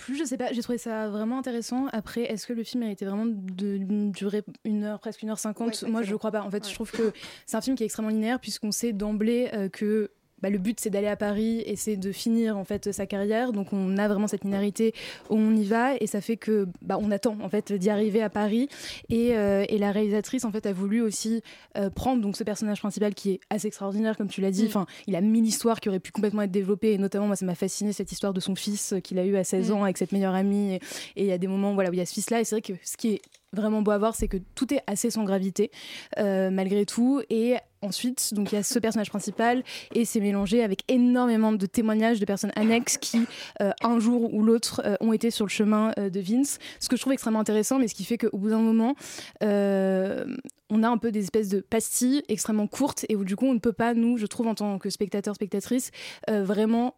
Plus, je sais pas, j'ai trouvé ça vraiment intéressant. Après, est-ce que le film méritait vraiment de durer une heure, presque une heure cinquante? Ouais, Moi, je crois pas. En fait, je trouve que c'est un film qui est extrêmement linéaire puisqu'on sait d'emblée euh, que bah, le but c'est d'aller à Paris et c'est de finir en fait sa carrière. Donc on a vraiment cette linéarité où on y va et ça fait que bah, on attend en fait d'y arriver à Paris. Et, euh, et la réalisatrice en fait a voulu aussi euh, prendre donc ce personnage principal qui est assez extraordinaire comme tu l'as dit. Mm. Enfin, il a mille histoires qui auraient pu complètement être développées et notamment moi ça m'a fasciné cette histoire de son fils euh, qu'il a eu à 16 Mm. ans avec cette meilleure amie. Et et il y a des moments voilà où il y a ce fils là et c'est vrai que ce qui est vraiment beau à voir, c'est que tout est assez sans gravité, euh, malgré tout. Et ensuite, donc il y a ce personnage principal et c'est mélangé avec énormément de témoignages de personnes annexes qui, euh, un jour ou l'autre, euh, ont été sur le chemin euh, de Vince. Ce que je trouve extrêmement intéressant, mais ce qui fait qu'au bout d'un moment, on a un peu des espèces de pastilles extrêmement courtes et où du coup, on ne peut pas, nous, je trouve, en tant que spectateur, spectatrice, vraiment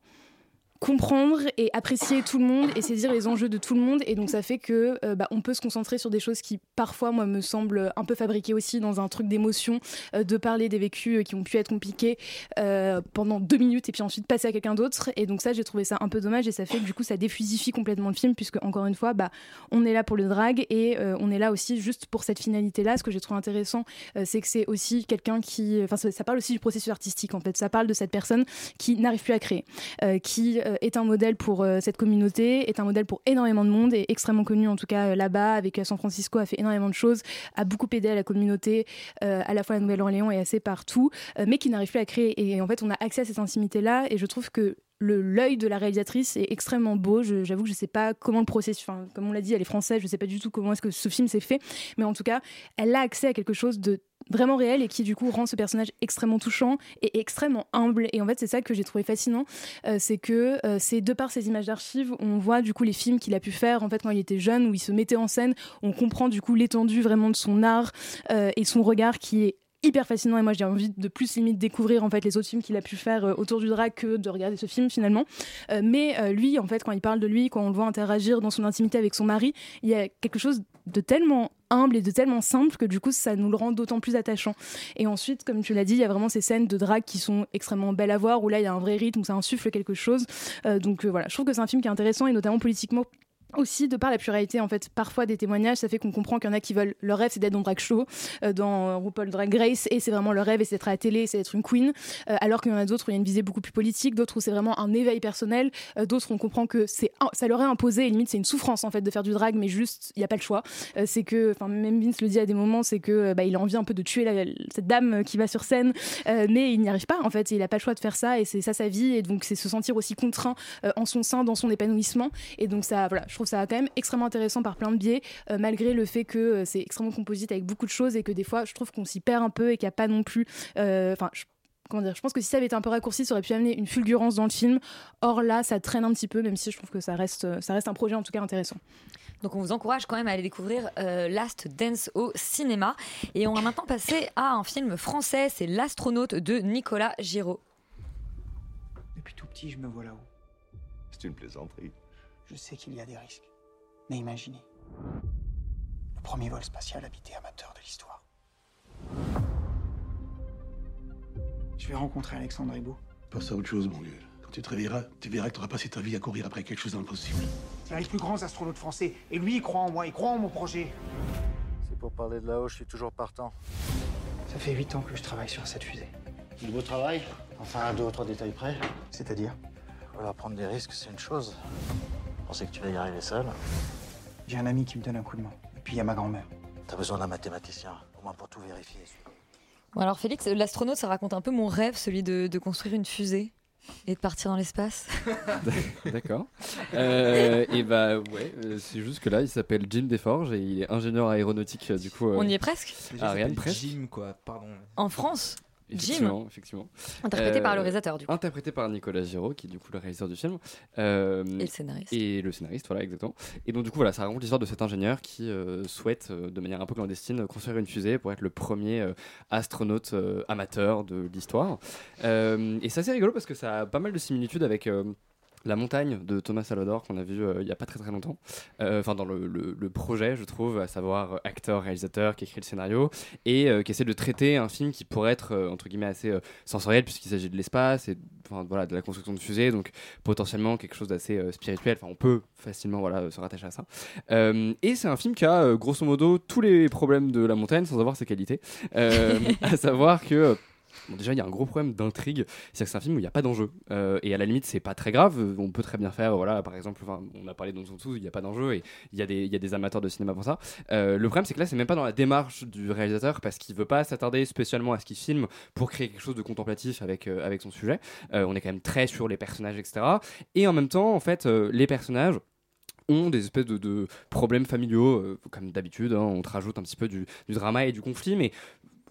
comprendre et apprécier tout le monde et saisir les enjeux de tout le monde. Et donc ça fait que euh, bah, on peut se concentrer sur des choses qui parfois moi me semblent un peu fabriquées aussi dans un truc d'émotion euh, de parler des vécus euh, qui ont pu être compliqués pendant deux minutes et puis ensuite passer à quelqu'un d'autre. Et donc ça j'ai trouvé ça un peu dommage et ça fait que du coup ça défusifie complètement le film puisque encore une fois bah on est là pour le drag et on est là aussi juste pour cette finalité là ce que j'ai trouvé intéressant c'est que c'est aussi quelqu'un qui enfin ça, ça parle aussi du processus artistique en fait. Ça parle de cette personne qui n'arrive plus à créer qui est un modèle pour euh, cette communauté, est un modèle pour énormément de monde, et extrêmement connu en tout cas euh, là-bas, avec euh, San Francisco, a fait énormément de choses, a beaucoup aidé à la communauté, euh, à la fois à Nouvelle-Orléans et assez partout, euh, mais qui n'arrive plus à créer. Et en fait, on a accès à cette intimité-là, et je trouve que l'œil de la réalisatrice est extrêmement beau. J'avoue que je sais pas comment le processus, enfin, comme on l'a dit, elle est française, je sais pas du tout comment est-ce que ce film s'est fait, mais en tout cas, elle a accès à quelque chose de vraiment réel et qui du coup rend ce personnage extrêmement touchant et extrêmement humble et en fait c'est ça que j'ai trouvé fascinant euh, c'est que euh, c'est de par ces images d'archives on voit du coup les films qu'il a pu faire en fait quand il était jeune où il se mettait en scène on comprend du coup l'étendue vraiment de son art euh, et son regard qui est hyper fascinant et moi j'ai envie de plus limite découvrir en fait les autres films qu'il a pu faire euh, autour du drag que de regarder ce film finalement. Euh, mais euh, lui en fait quand il parle de lui quand on le voit interagir dans son intimité avec son mari il y a quelque chose de tellement humble et de tellement simple que du coup ça nous le rend d'autant plus attachant. Et ensuite comme tu l'as dit il y a vraiment ces scènes de drag qui sont extrêmement belles à voir où là il y a un vrai rythme où ça insuffle quelque chose. Donc voilà. Je trouve que c'est un film qui est intéressant et notamment politiquement aussi de par la pluralité en fait parfois des témoignages ça fait qu'on comprend qu'il y en a qui veulent leur rêve c'est d'être dans Drag Show euh, dans RuPaul Drag Race et c'est vraiment leur rêve et c'est d'être à la télé c'est d'être une queen. Euh, alors qu'il y en a d'autres où il y a une visée beaucoup plus politique d'autres où c'est vraiment un éveil personnel Euh, d'autres on comprend que c'est ça leur est imposé et limite c'est une souffrance en fait de faire du drag mais juste il n'y a pas le choix. Euh, c'est que enfin même Vince le dit à des moments c'est que bah, il a envie un peu de tuer cette dame qui va sur scène mais il n'y arrive pas en fait il n'a pas le choix de faire ça et c'est ça sa vie et donc c'est se sentir aussi contraint en son sein dans son épanouissement et donc ça voilà trouve ça quand même extrêmement intéressant par plein de biais euh, malgré le fait que euh, c'est extrêmement composite avec beaucoup de choses et que des fois je trouve qu'on s'y perd un peu et qu'il n'y a pas non plus euh, enfin je- Comment dire, je pense que si ça avait été un peu raccourci, ça aurait pu amener une fulgurance dans le film. Or là, ça traîne un petit peu, même si je trouve que ça reste, ça reste un projet en tout cas intéressant. Donc on vous encourage quand même à aller découvrir euh, Last Dance au cinéma. Et on va maintenant passer à un film français, c'est L'astronaute de Nicolas Giraud. Depuis tout petit, je me vois là-haut. C'est une plaisanterie. Je sais qu'il y a des risques. Mais imaginez. Le premier vol spatial habité amateur de l'histoire. Je vais rencontrer Alexandre Hibou. Passe à autre chose, mon vieux. Quand tu te réveilleras, tu verras que tu auras passé ta vie à courir après quelque chose d'impossible. C'est un des plus grands astronautes français. Et lui, il croit en moi, il croit en mon projet. C'est pour parler de là-haut, je suis toujours partant. Ça fait 8 ans que je travaille sur cette fusée. Du beau travail? Enfin, à deux ou trois détails près. C'est-à-dire? Voilà, prendre des risques, c'est une chose. Penser que tu vas y arriver seul. J'ai un ami qui me donne un coup de main. Et puis il y a ma grand-mère. T'as besoin d'un mathématicien, au moins pour tout vérifier. Bon alors Félix, l'astronaute, ça raconte un peu mon rêve, celui de, de construire une fusée et de partir dans l'espace. <laughs> D'accord. Euh, et bah ouais, euh, c'est juste que là, il s'appelle Jim Desforges et il est ingénieur aéronautique euh, du coup. euh, On y est presque Ariane, presque. Jim, quoi, pardon. En France Jim Effectivement. Interprété par le réalisateur, du coup. Interprété par Nicolas Giraud, qui est du coup le réalisateur du film. Euh, Et le scénariste. Et le scénariste, voilà, exactement. Et donc, du coup, voilà, ça raconte l'histoire de cet ingénieur qui euh, souhaite, euh, de manière un peu clandestine, construire une fusée pour être le premier euh, astronaute euh, amateur de l'histoire. Euh, et c'est assez rigolo parce que ça a pas mal de similitudes avec. La montagne de Thomas Salvador qu'on a vu euh, il y a pas très très longtemps, Euh, enfin dans le, le- le projet je trouve, à savoir euh, acteur, réalisateur qui écrit le scénario et euh, qui essaie de traiter un film qui pourrait être entre guillemets assez sensoriel puisqu'il s'agit de l'espace et voilà de la construction de fusées donc potentiellement quelque chose d'assez spirituel. Enfin on peut facilement voilà se rattacher à ça. Et c'est un film qui a grosso modo tous les problèmes de la montagne sans avoir ses qualités, <laughs> à savoir que Déjà, il y a un gros problème d'intrigue, c'est que c'est un film où il n'y a pas d'enjeu. Euh, et à la limite, c'est pas très grave. On peut très bien faire, voilà, par exemple, on a parlé dans tout, il n'y a pas d'enjeu et il y, a des- amateurs de cinéma pour ça. Euh, le problème, c'est que là, c'est même pas dans la démarche du réalisateur parce qu'il veut pas s'attarder spécialement à ce qu'il filme pour créer quelque chose de contemplatif avec, euh, son sujet. On est quand même très sur les personnages, etc. Et en même temps, en fait, les personnages ont des espèces de, de problèmes familiaux, comme d'habitude, hein, on te rajoute un petit peu du, du drama et du conflit, mais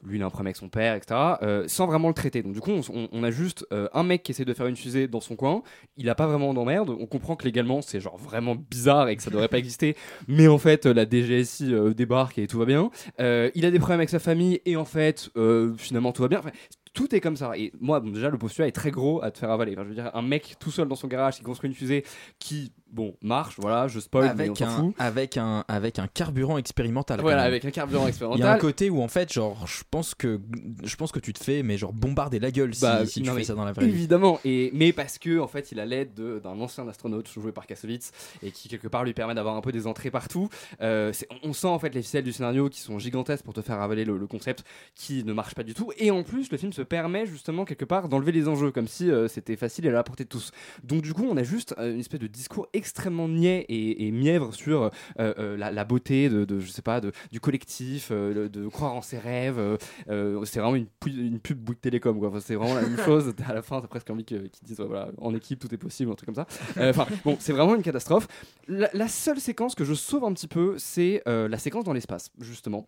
lui il a un problème avec son père, etc., euh, sans vraiment le traiter. Donc du coup, on, a juste euh, un mec qui essaie de faire une fusée dans son coin, il a pas vraiment d'emmerde, on comprend que légalement c'est genre vraiment bizarre et que ça devrait pas exister, <laughs> mais en fait euh, la DGSI euh, débarque et tout va bien. Il a des problèmes avec sa famille et en fait finalement tout va bien. Enfin, tout est comme ça. Et moi, bon, déjà, le postulat est très gros à te faire avaler. Enfin, je veux dire, un mec tout seul dans son garage qui construit une fusée qui, bon, marche, voilà, je spoil, mais on avec un, fout. avec, un, avec un carburant expérimental. Voilà, avec un carburant Il y a un expérimental. côté où en fait, genre, je pense que je pense que tu te fais, mais genre bombarder la gueule si, Bah, si tu non, fais ça dans la vraie vie. Évidemment, mais parce que en fait il a l'aide de- d'un ancien astronaute joué par Kassovitz et qui quelque part lui permet d'avoir un peu des entrées partout. Euh, on sent en fait les ficelles du scénario qui sont gigantesques pour te faire avaler le, le concept qui ne marche pas du tout. Et en plus le film se permet justement quelque part d'enlever les enjeux comme si euh, c'était facile et à la portée de tous. Donc du coup on a juste euh, une espèce de discours extrêmement niais et, et mièvre sur euh, euh, la, la beauté de, de, je sais pas de, du collectif, euh, de croire en ses rêves. c'est vraiment une, une pub Bouygues Télécom quoi. Enfin, c'est vraiment la même <laughs> chose. À la fin t'as presque envie qu'ils disent ouais, voilà en équipe tout est possible un truc comme ça. Enfin bon c'est vraiment une catastrophe. La, la seule séquence que je sauve un petit peu c'est la séquence dans l'espace justement.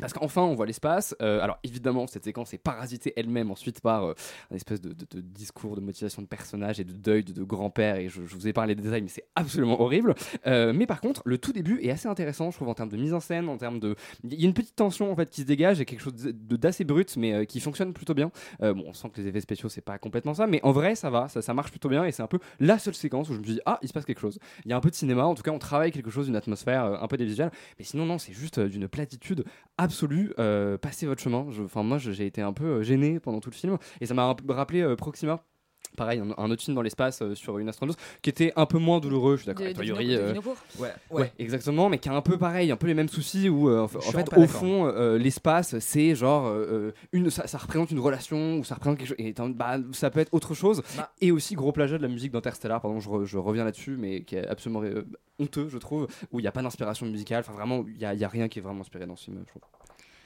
Parce qu'enfin on voit l'espace. Euh, alors évidemment cette séquence est parasitée elle-même ensuite par euh, un espèce de, discours de motivation de personnage et de deuil de, grand-père et je, vous ai parlé des détails mais c'est absolument horrible. Euh, mais par contre le tout début est assez intéressant je trouve en termes de mise en scène, en termes de... Il y a une petite tension en fait qui se dégage et quelque chose d'assez brut mais qui fonctionne plutôt bien. Bon on sent que les effets spéciaux c'est pas complètement ça mais en vrai ça va, ça, marche plutôt bien et c'est un peu la seule séquence où je me dit ah il se passe quelque chose. Il y a un peu de cinéma, en tout cas on travaille quelque chose, une atmosphère, un peu des mais sinon non c'est juste d'une platitude. Euh, passez votre chemin. Moi j'ai été un peu euh, gêné pendant tout le film et ça m'a rappelé euh, Proxima. Pareil, un, un autre film dans l'espace euh, sur une astronaute qui était un peu moins douloureux, je suis d'accord avec Yuri. Euh, Vinocourt Ouais, ouais. exactement, mais qui a un peu pareil, un peu les mêmes soucis où euh, en fait, au fond euh, l'espace c'est genre une ça, ça représente une relation ou ça représente quelque chose et bah, ça peut être autre chose Bah. et aussi gros plagiat de la musique d'Interstellar pardon je, re- je reviens là-dessus mais qui est absolument euh, honteux je trouve où il n'y a pas d'inspiration musicale enfin vraiment il y a, a rien qui est vraiment inspiré dans ce film je trouve.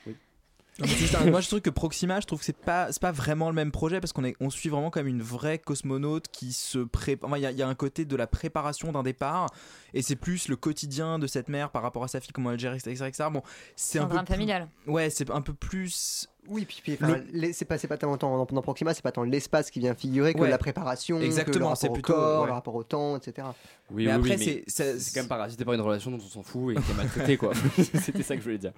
Oui. Non, mais c'est juste un- moi je trouve que Proxima je trouve que c'est pas c'est pas vraiment le même projet parce qu'on est on suit vraiment comme une vraie cosmonaute qui se prépare il y, y a un côté de la préparation d'un départ et c'est plus le quotidien de cette mère par rapport à sa fille comment elle gère etc, etc. bon c'est un, peu plus- familial. ouais c'est un peu plus Oui, puis, puis, enfin, les- c'est pas, c'est pas tellement dans, dans Proxima, c'est pas tant l'espace qui vient figurer que Ouais. la préparation, que Exactement, le c'est rapport au plutôt- corps, ouais. le rapport au temps, etc. Oui, Mais oui, après, oui, c'est- quand même parasité par une relation dont on s'en fout et qui est maltraité quoi. <laughs> C'était ça que je voulais dire.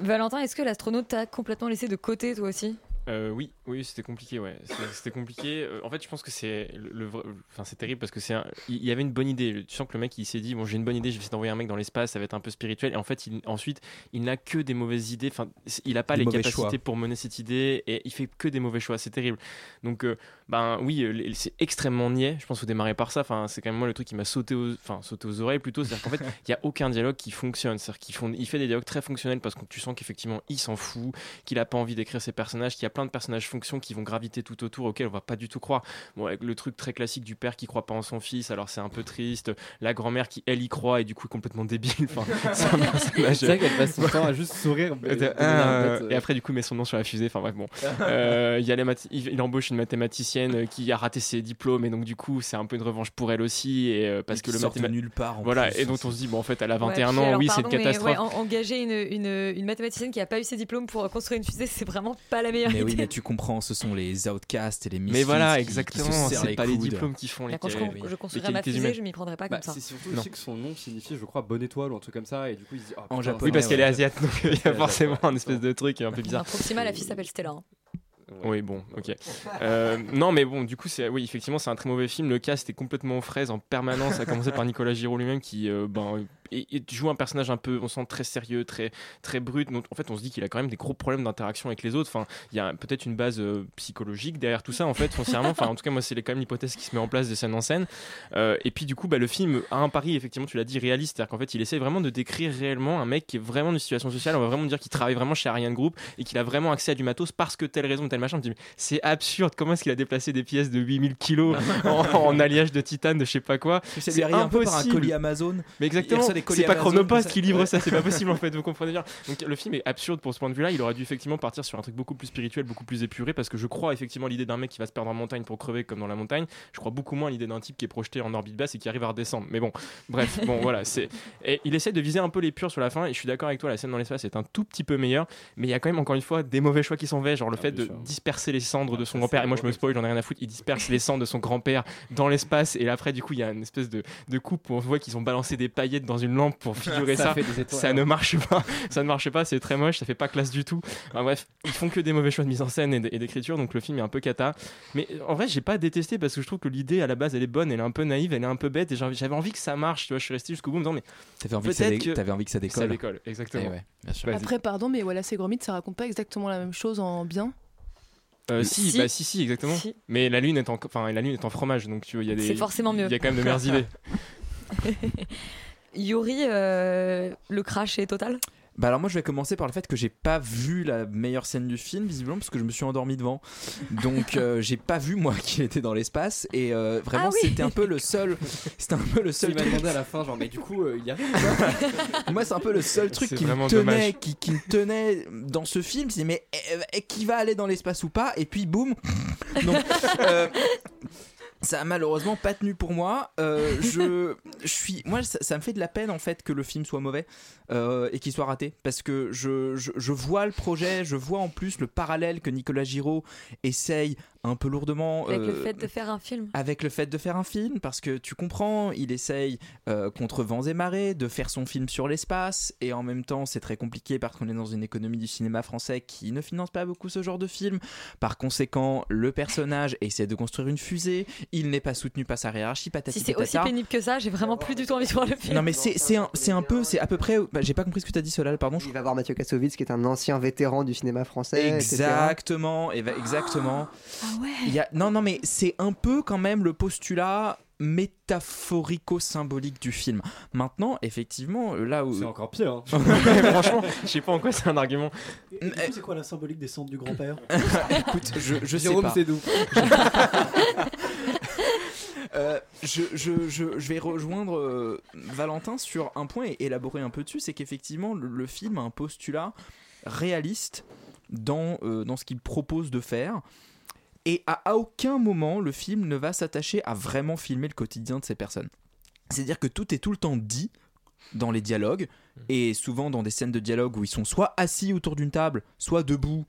Valentin, est-ce que l'astronaute t'a complètement laissé de côté toi aussi? Euh, oui, oui, c'était compliqué, ouais. C'était- compliqué. Euh, en fait, je pense que c'est le, vrai- Enfin, c'est terrible parce que c'est. un- Il y avait une bonne idée. Tu sens que le mec, il s'est dit, bon, j'ai une bonne idée, je vais essayer d'envoyer un mec dans l'espace, ça va être un peu spirituel. Et en fait, il, ensuite, il n'a que des mauvaises idées. Enfin, il n'a pas Des les capacités choix. pour mener cette idée et il fait que des mauvais choix. C'est terrible. Donc, euh, ben oui, euh, c'est extrêmement niais. Je pense qu'il faut démarrer par ça. Enfin, c'est quand même moi le truc qui m'a sauté aux, enfin, sauté aux oreilles plutôt. C'est-à-dire qu'en fait, il n'y a aucun dialogue qui fonctionne. C'est-à-dire qu'il font- il fait des dialogues très fonctionnels parce que tu sens qu'effectivement, il s'en fout, qu'il a pas envie d'écrire ses personnages, qu'il y a plein de personnages fonctions qui vont graviter tout autour auxquels on va pas du tout croire. Bon, avec le truc très classique du père qui croit pas en son fils, alors c'est un peu triste. La grand-mère qui elle y croit et du coup est complètement débile. Enfin, <laughs> c'est vrai qu'elle passe son temps à juste sourire, mais- Euh, et après du coup met son nom sur la fusée. Enfin bref bon. <laughs> Euh, il y a les il, il embauche une mathématicienne euh, qui a raté ses diplômes et donc du coup c'est un peu une revanche pour elle aussi et euh, parce Et que le sort de mathéma- nulle part, en Voilà plus. et dont on se dit bon en fait elle a 21 Ouais, puis ans, alors, oui c'est une catastrophe. ouais, en- engager une, une, une mathématicienne qui a pas eu ses diplômes pour construire une fusée, c'est vraiment pas la meilleure mais oui idée. mais tu comprends ce sont les outcasts et les misfits Mais voilà, exactement, c'est les pas les coudes. diplômes qui font les Là, quand je, oui. les construirais ma fusée, je m'y prendrais pas Bah, comme ça. c'est surtout aussi que son nom signifie, je crois, bonne étoile ou un truc comme ça, et du coup il se dit. ah, En putain, japonais, Oui parce qu'elle est asiate donc il y a forcément un espèce de truc un peu bizarre. Proxima, la fille s'appelle Stella. hein. Oui, bon, ok. Euh, non, mais bon, du coup, c'est, oui, effectivement, c'est un très mauvais film. Le cast est complètement aux fraises en permanence, à commencer par Nicolas Giraud lui-même, qui euh, ben, et, joues un personnage un peu, on sent très sérieux, très, très brut. Donc, en fait, on se dit qu'il a quand même des gros problèmes d'interaction avec les autres. Enfin, il y a peut-être une base euh, psychologique derrière tout ça, en fait, foncièrement. Enfin, en tout cas, moi, c'est quand même l'hypothèse qui se met en place des scènes en scène. Euh, et puis, du coup, bah, le film a un pari, effectivement, tu l'as dit, réaliste. C'est-à-dire qu'en fait, il essaie vraiment de décrire réellement un mec qui est vraiment dans une situation sociale. On va vraiment dire qu'il travaille vraiment chez Ariane Group et qu'il a vraiment accès à du matos parce que telle raison, tel machin. C'est absurde. Comment est-ce qu'il a déplacé des pièces de 8000 kilos <laughs> en, en alliage de titane, de je sais pas quoi? C'est arrivé un peu par un impossible. colis Amazon. Mais exactement, reçoit c'est pas Chronopost qui livre Ouais. ça, c'est pas possible en <laughs> fait, vous comprenez bien. Donc le film est absurde pour ce point de vue-là, il aurait dû effectivement partir sur un truc beaucoup plus spirituel, beaucoup plus épuré, parce que je crois effectivement à l'idée d'un mec qui va se perdre en montagne pour crever comme dans la montagne, je crois beaucoup moins à l'idée d'un type qui est projeté en orbite basse et qui arrive à redescendre. Mais bon, bref, bon voilà, c'est... <laughs> Et il essaie de viser un peu les purs sur la fin, et je suis d'accord avec toi, la scène dans l'espace est un tout petit peu meilleure, mais il y a quand même encore une fois des mauvais choix qui sont faits, genre le fait de disperser les cendres de son grand-père, et moi je me spoil, j'en ai rien à foutre, il disperse les cendres de son grand-père dans l'espace, et là, après du coup il y a une espèce de, de coupe où on voit qu'ils ont balancé des paillettes dans une lampe pour <laughs> figurer Ça ça. fait des étoiles. Ça ne marche pas, <laughs> ça ne marche pas, c'est très moche, ça fait pas classe du tout. Enfin, bref, ils font que des mauvais choix de mise en scène et d'écriture, donc le film est un peu cata. Mais euh, en vrai, j'ai pas détesté parce que je trouve que l'idée à la base elle est bonne, elle est un peu naïve, elle est un peu bête, et j'avais envie que ça marche, tu vois, je suis resté jusqu'au bout en me disant, mais T'avais envie, que ça dé- t'avais envie que ça décolle. Ça décolle, exactement. Eh ouais, bien sûr. Après, pardon, mais voilà, c'est Gromit, ça raconte pas exactement la même chose en bien? Euh, si, Si. bah si, si, exactement. Si. Mais la lune est en, enfin, la lune est en fromage, donc tu vois, il y a des. C'est forcément mieux. Il y a quand même de meilleures <laughs> idées. Yuri, euh, le crash est total? Bah alors moi je vais commencer par le fait que j'ai pas vu la meilleure scène du film visiblement parce que je me suis endormi devant. Donc <laughs> euh, j'ai pas vu moi <laughs> qu'il était dans l'espace. Et euh, vraiment Ah oui. c'était un peu le seul <laughs> c'était un peu le seul Il m'a truc- demandé à la fin, genre, mais du coup, euh, il y arrive pas? Moi c'est un peu le seul truc qui me vraiment tenait qui, qui me tenait dans ce film. C'est mais qui va aller dans l'espace ou pas? Et puis boum! Donc euh, ça a malheureusement pas tenu pour moi. Euh, je, suis, moi, ça, ça me fait de la peine en fait que le film soit mauvais euh, et qu'il soit raté, parce que je, je, je vois le projet, je vois en plus le parallèle que Nicolas Giraud essaye un peu lourdement Avec le euh, fait de faire un film avec le fait de faire un film, parce que tu comprends, il essaye euh, contre vents et marées de faire son film sur l'espace, et en même temps c'est très compliqué parce qu'on est dans une économie du cinéma français qui ne finance pas beaucoup ce genre de film. Par conséquent, le personnage essaie de construire une fusée, il n'est pas soutenu par sa hiérarchie, patati Si c'est aussi pénible que ça, j'ai vraiment plus du tout envie de voir le film. Non mais c'est un, un peu, c'est à peu près, bah, j'ai pas compris ce que tu as dit Solal, pardon. Il va voir Mathieu Kassovitz qui est un ancien vétéran du cinéma français. Exactement, et va- exactement. Il y a, non, non, mais c'est un peu quand même le postulat métaphorico-symbolique du film. Maintenant, effectivement, là où. C'est encore pire. hein. <laughs> <laughs> Franchement, je sais pas en quoi c'est un argument. C'est quoi la symbolique des cendres du grand-père <laughs> Écoute, je, je sais Jérôme pas. Sédou. Euh, je, je, je, je vais rejoindre euh, Valentin sur un point et élaborer un peu dessus, c'est qu'effectivement le, le film a un postulat réaliste dans, euh, dans ce qu'il propose de faire. Et à, aucun moment le film ne va s'attacher à vraiment filmer le quotidien de ces personnes. C'est-à-dire que tout est tout le temps dit dans les dialogues, et souvent dans des scènes de dialogue où ils sont soit assis autour d'une table, soit debout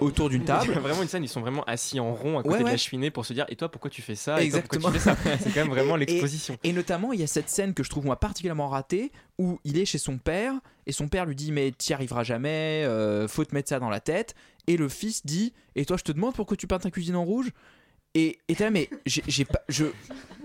autour d'une Il y a table. vraiment une scène, ils sont vraiment assis en rond à côté Ouais, de la cheminée pour se dire Et toi, pourquoi tu fais ça Exactement. <laughs> C'est quand même vraiment Et- l'exposition. Et, notamment, il y a cette scène que je trouve moi particulièrement ratée où il est chez son père et son père lui dit mais t'y arriveras jamais, euh, faut te mettre ça dans la tête. Et le fils dit et toi je te demande pourquoi tu peins ta cuisine en rouge? Et t'es là mais j'ai pas je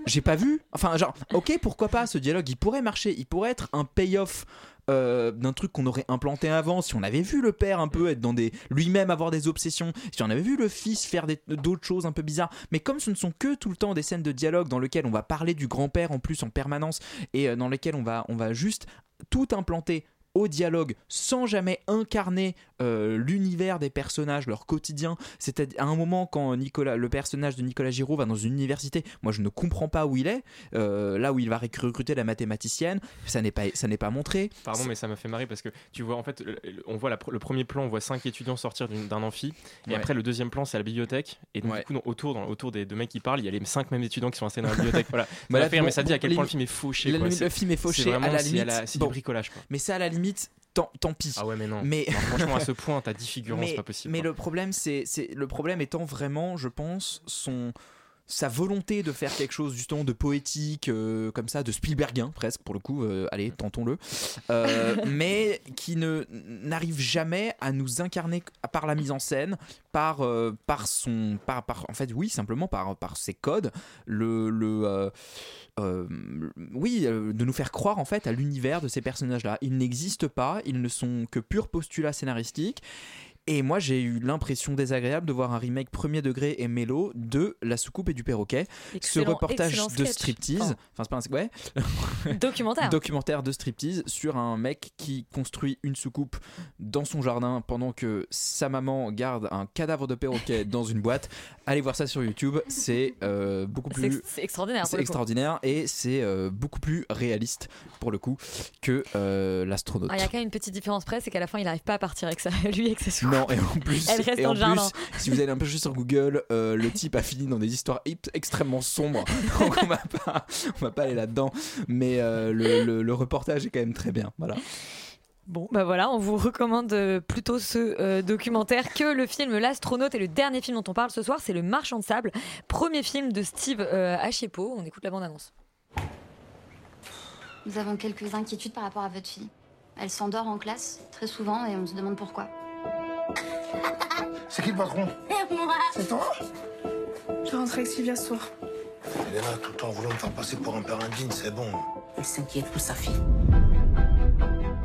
j'ai pas vu. Enfin genre ok pourquoi pas ce dialogue il pourrait marcher, il pourrait être un payoff. euh, d'un truc qu'on aurait implanté avant, si on avait vu le père un peu être dans des lui-même avoir des obsessions, si on avait vu le fils faire d'autres choses un peu bizarres, mais comme ce ne sont que tout le temps des scènes de dialogue dans lesquelles on va parler du grand-père en plus en permanence et euh, dans lesquelles on va on va juste tout implanter au dialogue sans jamais incarner euh, l'univers des personnages, leur quotidien. C'est à un moment quand Nicolas, le personnage de Nicolas Giraud va dans une université, moi je ne comprends pas où il est, euh, là où il va recruter la mathématicienne, ça n'est pas ça n'est pas montré. Pardon, mais ça m'a fait marrer parce que tu vois, en fait, on voit la le premier plan, on voit cinq étudiants sortir d'un amphi, et Ouais. après le deuxième plan, c'est la bibliothèque, et donc Ouais. du coup, dans- autour, dans- autour des deux mecs qui parlent, il y a les cinq mêmes étudiants qui sont installés dans la bibliothèque. Voilà. <laughs> Ça Bah m'a là, fait rire, mais ça dit à quel point le film est fauché. Le, quoi. le C'est- film est c'est fauché vraiment- à la c'est limite. la- C'est bon, du bricolage. Quoi. Mais ça à la limite, tant, tant pis. Ah ouais, mais non. Mais Non, franchement, à ce <laughs> point, t'as 10 figurants, mais, c'est pas possible. Mais quoi. le problème, c'est, c'est le problème étant vraiment, je pense, son sa volonté de faire quelque chose justement de poétique, euh, comme ça, de Spielbergien presque pour le coup, euh, allez, tentons-le, euh, <laughs> mais qui ne n'arrive jamais à nous incarner par la mise en scène, par par son, par, par en fait oui simplement par par ses codes, le le oui, de nous faire croire en fait à l'univers de ces personnages-là. Ils n'existent pas, ils ne sont que pur postulat scénaristique. Et moi, j'ai eu l'impression désagréable de voir un remake premier degré et mélo de La soucoupe et du perroquet. Excellent- ce reportage de striptease, Oh. enfin, c'est pas un. Ouais. <laughs> Documentaire. Documentaire de striptease sur un mec qui construit une soucoupe dans son jardin pendant que sa maman garde un cadavre de perroquet <laughs> dans une boîte. Allez voir ça sur YouTube, c'est euh, beaucoup plus. c'est extraordinaire, C'est extraordinaire et c'est euh, beaucoup plus réaliste pour le coup que euh, l'astronaute. Ah, Il y a quand même une petite différence près, c'est qu'à la fin, il n'arrive pas à partir avec ça, <laughs> lui et que ça Non, et en plus, Elle reste et dans en jardin. plus si vous allez un peu juste sur Google, euh, le type a fini dans des histoires hip- extrêmement sombres. <laughs> Donc on va pas, on va pas aller là-dedans. Mais euh, le, le- le reportage est quand même très bien. Voilà. Bon, bah voilà, on vous recommande euh, plutôt ce euh, documentaire que le film L'astronaute. Et le dernier film dont on parle ce soir, c'est Le Marchand de sable, premier film de Steve euh, Achepo. On écoute la bande-annonce. Nous avons quelques inquiétudes par rapport à votre fille. Elle s'endort en classe, très souvent, et on se demande pourquoi. C'est qui le patron moi C'est toi Je rentre avec Sylvia ce soir. Elle est là tout le temps voulant me faire passer pour un père indigne, c'est bon. Elle s'inquiète pour sa fille.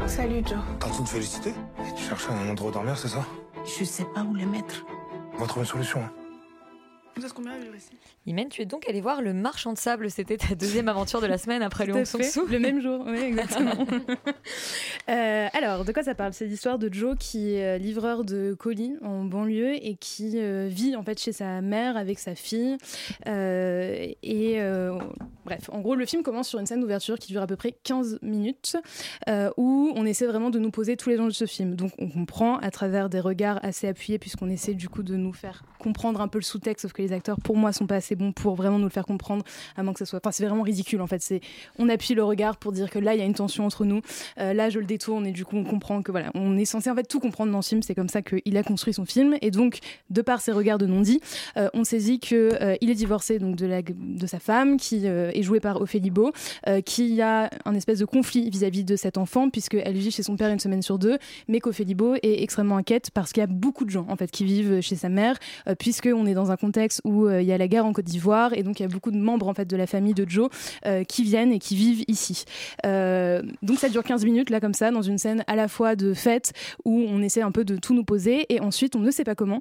Salut Joe. T'es en train de féliciter Et Tu cherches un endroit où dormir, c'est ça Je sais pas où le mettre. On va trouver une solution. hein. Vous êtes combien à vivre ici Imen, tu es donc allé voir Le Marchand de sable. C'était ta deuxième aventure de la semaine après le Hong Song fait. Soo. Le même jour, oui, exactement. <laughs> Euh, alors, de quoi ça parle? C'est l'histoire de Joe qui est livreur de colis en banlieue et qui euh, vit en fait chez sa mère avec sa fille. Euh, et bref, en gros, le film commence sur une scène d'ouverture qui dure à peu près 15 minutes euh, où on essaie vraiment de nous poser tous les enjeux de ce film. Donc, on comprend à travers des regards assez appuyés puisqu'on essaie du coup de nous faire comprendre un peu le sous-texte, sauf que les acteurs, pour moi, sont pas assez bons pour vraiment nous le faire comprendre, à moins que ce soit. Enfin, c'est vraiment ridicule en fait. C'est on appuie le regard pour dire que là, il y a une tension entre nous. Euh, là, je le détourne et du coup, on comprend que voilà, on est censé en fait tout comprendre dans ce film. C'est comme ça qu'il a construit son film. Et donc, de par ses regards de non-dit, euh, on saisit que il est divorcé donc de de sa femme qui est jouée par Ophélie Beau, euh, qui a un espèce de conflit vis-à-vis de cet enfant puisqu'elle vit chez son père une semaine sur deux, mais qu'Ophélie Beau est extrêmement inquiète parce qu'il y a beaucoup de gens en fait qui vivent chez sa mère, euh, puisque on est dans un contexte où euh, il y a la guerre en Côte d'Ivoire et donc il y a beaucoup de membres en fait de la famille de Joe qui viennent et qui vivent ici. Donc ça dure 15 minutes là comme ça dans une scène à la fois de fête où on essaie un peu de tout nous poser et ensuite on ne sait pas comment.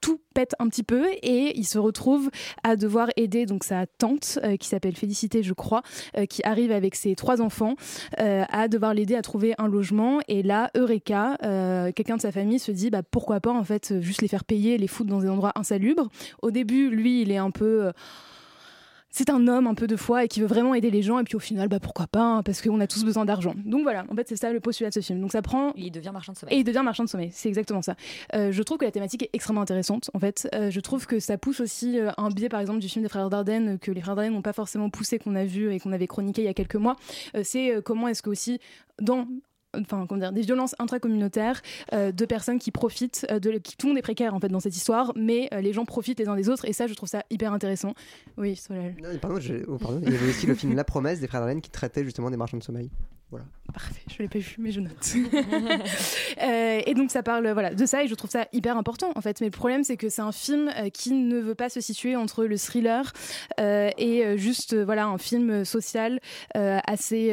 Tout pète un petit peu et il se retrouve à devoir aider donc sa tante euh, qui s'appelle Félicité je crois euh, qui arrive avec ses trois enfants euh, à devoir l'aider à trouver un logement. Et là Eureka quelqu'un de sa famille se dit bah pourquoi pas en fait juste les faire payer les foutre dans des endroits insalubres. Au début lui il est un peu c'est un homme un peu de foi et qui veut vraiment aider les gens et puis au final bah pourquoi pas hein, parce qu'on a tous besoin d'argent donc voilà en fait c'est ça le postulat de ce film donc ça prend Il devient marchand de sommeil. et il devient marchand de sommeil, c'est exactement ça. Euh, je trouve que la thématique est extrêmement intéressante. En fait, Euh, je trouve que ça pousse aussi euh, un biais, par exemple, du film des frères Dardenne que les frères Dardenne n'ont pas forcément poussé, qu'on a vu et qu'on avait chroniqué il y a quelques mois. C'est comment est-ce que aussi dans enfin comment dire des violences intracommunautaires euh, de personnes qui profitent euh, de qui tout le monde est précaire en fait dans cette histoire mais euh, les gens profitent les uns des autres et ça je trouve ça hyper intéressant oui Solal Non, pardon, oh, pardon, il y avait aussi le film La Promesse des frères Darden qui traitait justement des marchands de sommeil. Voilà. Parfait, je l'ai pas vu, mais je note. <laughs> Euh, et donc ça parle voilà de ça et je trouve ça hyper important en fait. Mais le problème c'est que c'est un film qui ne veut pas se situer entre le thriller et juste voilà un film social assez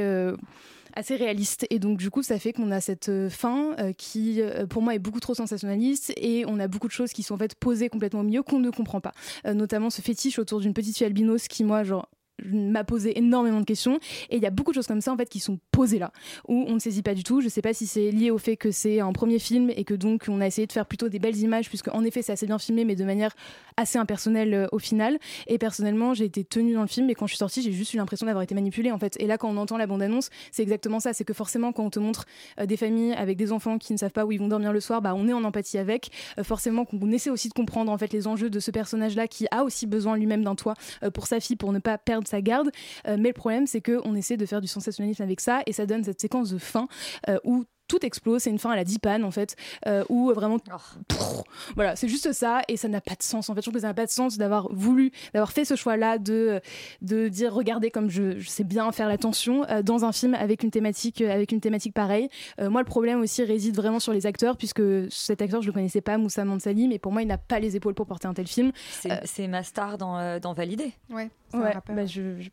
assez réaliste. Et donc du coup ça fait qu'on a cette euh, fin euh, qui euh, pour moi est beaucoup trop sensationnaliste et on a beaucoup de choses qui sont en fait posées complètement au milieu qu'on ne comprend pas. Notamment ce fétiche autour d'une petite fille albinos qui moi genre m'a posé énormément de questions. Et il y a beaucoup de choses comme ça en fait qui sont posées là où on ne saisit pas du tout. Je sais pas si c'est lié au fait que c'est un premier film et que donc on a essayé de faire plutôt des belles images puisque en effet c'est assez bien filmé mais de manière assez impersonnelle euh, au final. Et personnellement j'ai été tenue dans le film et quand je suis sortie j'ai juste eu l'impression d'avoir été manipulée en fait. Et là quand on entend la bande annonce c'est exactement ça. C'est que forcément quand on te montre euh, des familles avec des enfants qui ne savent pas où ils vont dormir le soir bah on est en empathie avec. Euh, forcément qu'on essaie aussi de comprendre en fait les enjeux de ce personnage là qui a aussi besoin lui-même d'un toit pour sa fille pour ne pas perdre garde. Euh, mais le problème c'est que on essaie de faire du sensationnalisme avec ça et ça donne cette séquence de fin euh, où tout explose. C'est une fin à la pan en fait, euh, où vraiment, Pfff, voilà, c'est juste ça et ça n'a pas de sens. En fait, je trouve que ça n'a pas de sens d'avoir voulu, d'avoir fait ce choix-là de de dire regardez comme je, je sais bien faire l'attention euh, dans un film avec une thématique euh, avec une thématique pareille. Euh, moi, le problème aussi réside vraiment sur les acteurs puisque cet acteur je le connaissais pas, Moussa Mansali, mais pour moi il n'a pas les épaules pour porter un tel film. C'est ma star dans, euh, dans Validé. Ouais. Ouais, bah je, je-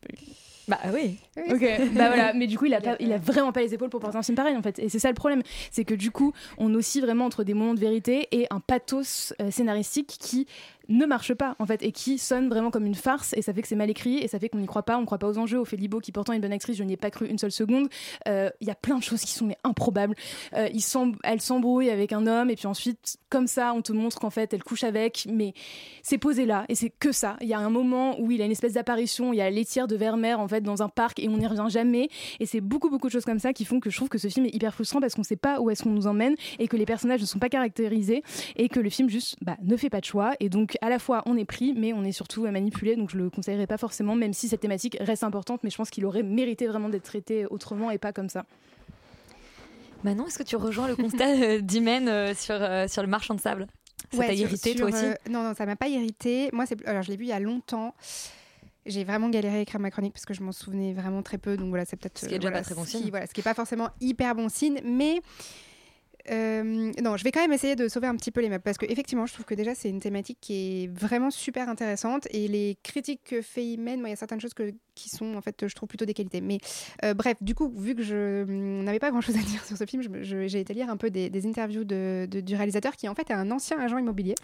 Bah oui. Ok, <laughs> bah voilà, mais du coup, il a, pas, il a vraiment pas les épaules pour porter un film pareil en fait. Et c'est ça le problème, c'est que du coup, on oscille vraiment entre des moments de vérité et un pathos euh, scénaristique qui ne marche pas en fait et qui sonne vraiment comme une farce et ça fait que c'est mal écrit et ça fait qu'on n'y croit pas, on ne croit pas aux enjeux. Au Libo qui pourtant est une bonne actrice, je n'y ai pas cru une seule seconde. Euh, Il y a plein de choses qui sont improbables. Euh, il s'em- elle s'embrouille avec un homme et puis ensuite, comme ça, on te montre qu'en fait, elle couche avec, mais c'est posé là et c'est que ça. Il y a un moment où il a une espèce d'apparition, il y a la laitière de Vermeer en fait dans un parc et on n'y revient jamais. Et c'est beaucoup beaucoup de choses comme ça qui font que je trouve que ce film est hyper frustrant parce qu'on sait pas où est-ce qu'on nous emmène et que les personnages ne sont pas caractérisés et que le film juste bah, ne fait pas de choix. Et donc à la fois on est pris, mais on est surtout euh, manipulé. Donc je le conseillerais pas forcément, même si cette thématique reste importante. Mais je pense qu'il aurait mérité vraiment d'être traité autrement et pas comme ça. Manon, est-ce que tu rejoins le constat euh, <laughs> d'Imen euh, sur, sur le marchand de sable? Ça Ouais, t'a irrité sur, toi aussi? euh, Non, non, ça m'a pas irrité. Moi, c'est alors je l'ai vu il y a longtemps. J'ai vraiment galéré à écrire ma chronique parce que je m'en souvenais vraiment très peu. Donc voilà, c'est peut-être Ce qui est déjà voilà, pas très bon qui- voilà, ce qui est pas forcément hyper bon signe, mais euh, non, je vais quand même essayer de sauver un petit peu les meubles parce que effectivement, je trouve que déjà c'est une thématique qui est vraiment super intéressante et les critiques que fait Imen, moi il y a certaines choses que, qui sont en fait, je trouve plutôt des qualités. Mais euh, bref, du coup, vu que je hum, n'avais pas grand chose à <laughs> dire sur ce film, j'ai été lire un peu des, des interviews de, de- du réalisateur qui en fait est un ancien agent immobilier.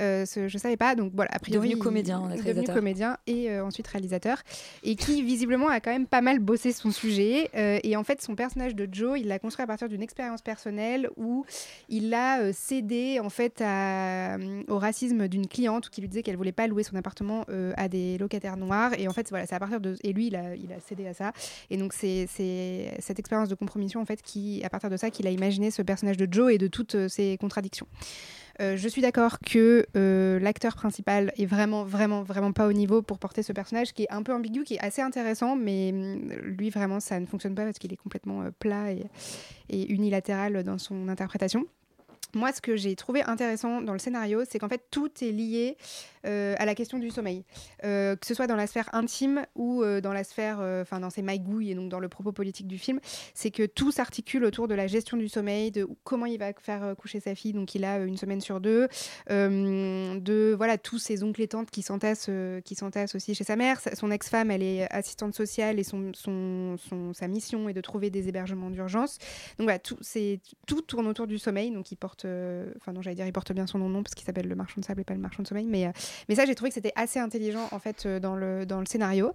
Euh, ce- je savais pas, donc voilà, a priori Devenu comédien, a devenu réalisateur. comédien et euh, ensuite réalisateur et qui visiblement a quand même pas mal bossé son sujet euh, et en fait son personnage de Joe il l'a construit à partir d'une expérience personnelle où il a euh, cédé en fait à, euh, au racisme d'une cliente qui lui disait qu'elle voulait pas louer son appartement euh, à des locataires noirs et en fait voilà c'est à partir de et lui il a, cédé à ça. Et donc c'est cette expérience de compromission en fait qui à partir de ça qu'il a imaginé ce personnage de Joe et de toutes euh, ses contradictions. Euh, je suis d'accord que euh, l'acteur principal est vraiment, vraiment, vraiment pas au niveau pour porter ce personnage qui est un peu ambigu, qui est assez intéressant, mais hum, lui, vraiment, ça ne fonctionne pas parce qu'il est complètement plat et, unilatéral dans son interprétation. Moi, ce que j'ai trouvé intéressant dans le scénario, c'est qu'en fait, tout est lié à la question du sommeil. Euh, que ce soit dans la sphère intime ou euh, dans la sphère, euh, enfin, dans ses magouilles et donc dans le propos politique du film, c'est que tout s'articule autour de la gestion du sommeil, de comment il va faire euh, coucher sa fille, donc il a euh, une semaine sur deux, euh, de voilà tous ses oncles et tantes qui s'entassent, euh, qui s'entassent aussi chez sa mère. Son ex-femme, elle est assistante sociale et son, son, son- sa mission est de trouver des hébergements d'urgence. Donc voilà, tout, tout tourne autour du sommeil. Donc il porte, euh, enfin non, j'allais dire, il porte bien son nom, parce qu'il s'appelle le marchand de sable et pas le marchand de sommeil. Mais, euh, mais ça, j'ai trouvé que c'était assez intelligent en fait euh, dans le, dans le scénario.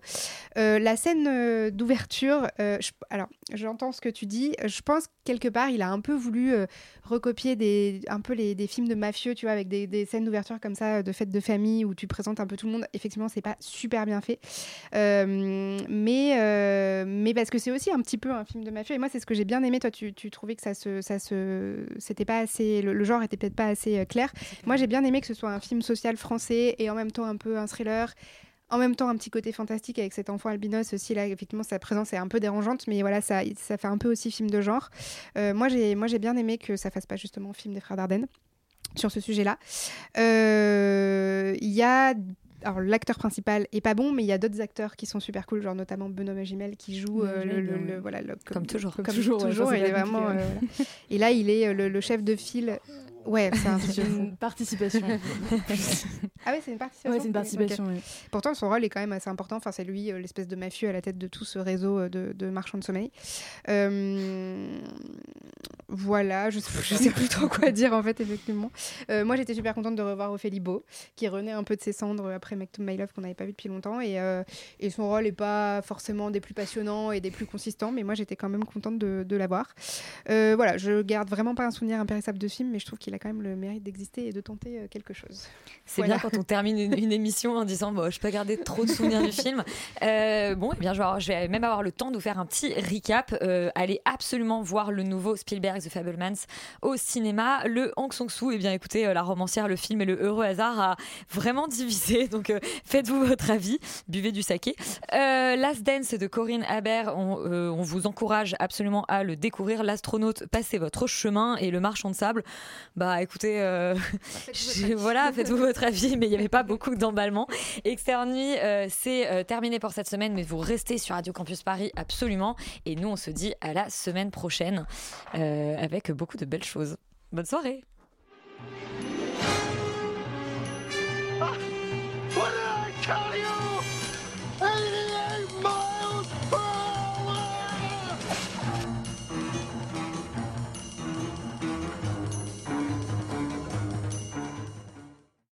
Euh, la scène euh, d'ouverture, euh, je- alors j'entends ce que tu dis. Je pense que quelque part, il a un peu voulu euh, recopier des, un peu les, des films de mafieux, tu vois, avec des, des scènes d'ouverture comme ça, de fêtes de famille où tu présentes un peu tout le monde. Effectivement, c'est pas super bien fait, mais mais parce que c'est aussi un petit peu un film de mafieux. Et moi, c'est ce que j'ai bien aimé. Toi, tu, tu trouvais que ça se, ça se, c'était pas assez, le, le genre était peut-être pas assez clair. Moi, j'ai bien aimé que ce soit un film social français et en même temps un peu un thriller. En même temps, un petit côté fantastique avec cet enfant albinos aussi. Là, effectivement, sa présence est un peu dérangeante, mais voilà, ça, ça fait un peu aussi film de genre. Euh, moi, j'ai, moi, j'ai bien aimé que ça fasse pas justement film des frères Dardenne sur ce sujet-là. Euh, Il y a alors l'acteur principal est pas bon, mais il y a d'autres acteurs qui sont super cool, genre notamment Benoît Magimel qui joue euh, le, le- le- voilà Comme toujours. comme, toujours, il est vraiment. euh, voilà. Et là, il est le chef de file. Ouais, c'est un C'est une participation. <laughs> ah ouais, c'est une participation. Ouais, c'est une participation, ouais. Pourtant, son rôle est quand même assez important. Enfin, c'est lui, euh, l'espèce de mafieux à la tête de tout ce réseau euh, de, de marchands de sommeil. Euh, voilà, je sais, je sais plus trop quoi dire en fait, effectivement. Euh, moi, j'étais super contente de revoir Ophélie Beau, qui renaît un peu de ses cendres après Make to My Love qu'on n'avait pas vu depuis longtemps. Et, et son rôle n'est pas forcément des plus passionnants et des plus consistants, mais moi, j'étais quand même contente de, de l'avoir. Euh, voilà, je garde vraiment pas un souvenir impérissable de ce film, mais je trouve qu'il a a quand même le mérite d'exister et de tenter euh, quelque chose. C'est Voilà. bien quand on termine une, une émission en disant bon, je peux garder trop de souvenirs du film. Euh, bon, eh bien, je vais, avoir- je vais même avoir le temps de vous faire un petit recap. Euh, allez absolument voir le nouveau Spielberg The Fablemans au cinéma. Le Hong Sang-soo, eh bien, écoutez, la romancière, le film et le heureux hasard a vraiment divisé. <laughs> Donc, euh, faites-vous votre avis, buvez du saké. Last Dance de Corinne Haber, on, on vous encourage absolument à le découvrir. L'astronaute, passez votre chemin et le marchand de sable, bah écoutez, euh, je- <laughs> voilà, <laughs> faites-vous votre avis, mais il n'y avait pas beaucoup d'emballement. Externe Nuit, euh, c'est euh, terminé pour cette semaine, mais vous restez sur Radio Campus Paris absolument. Et nous, on se dit à la semaine prochaine euh, avec beaucoup de belles choses. Bonne soirée. What did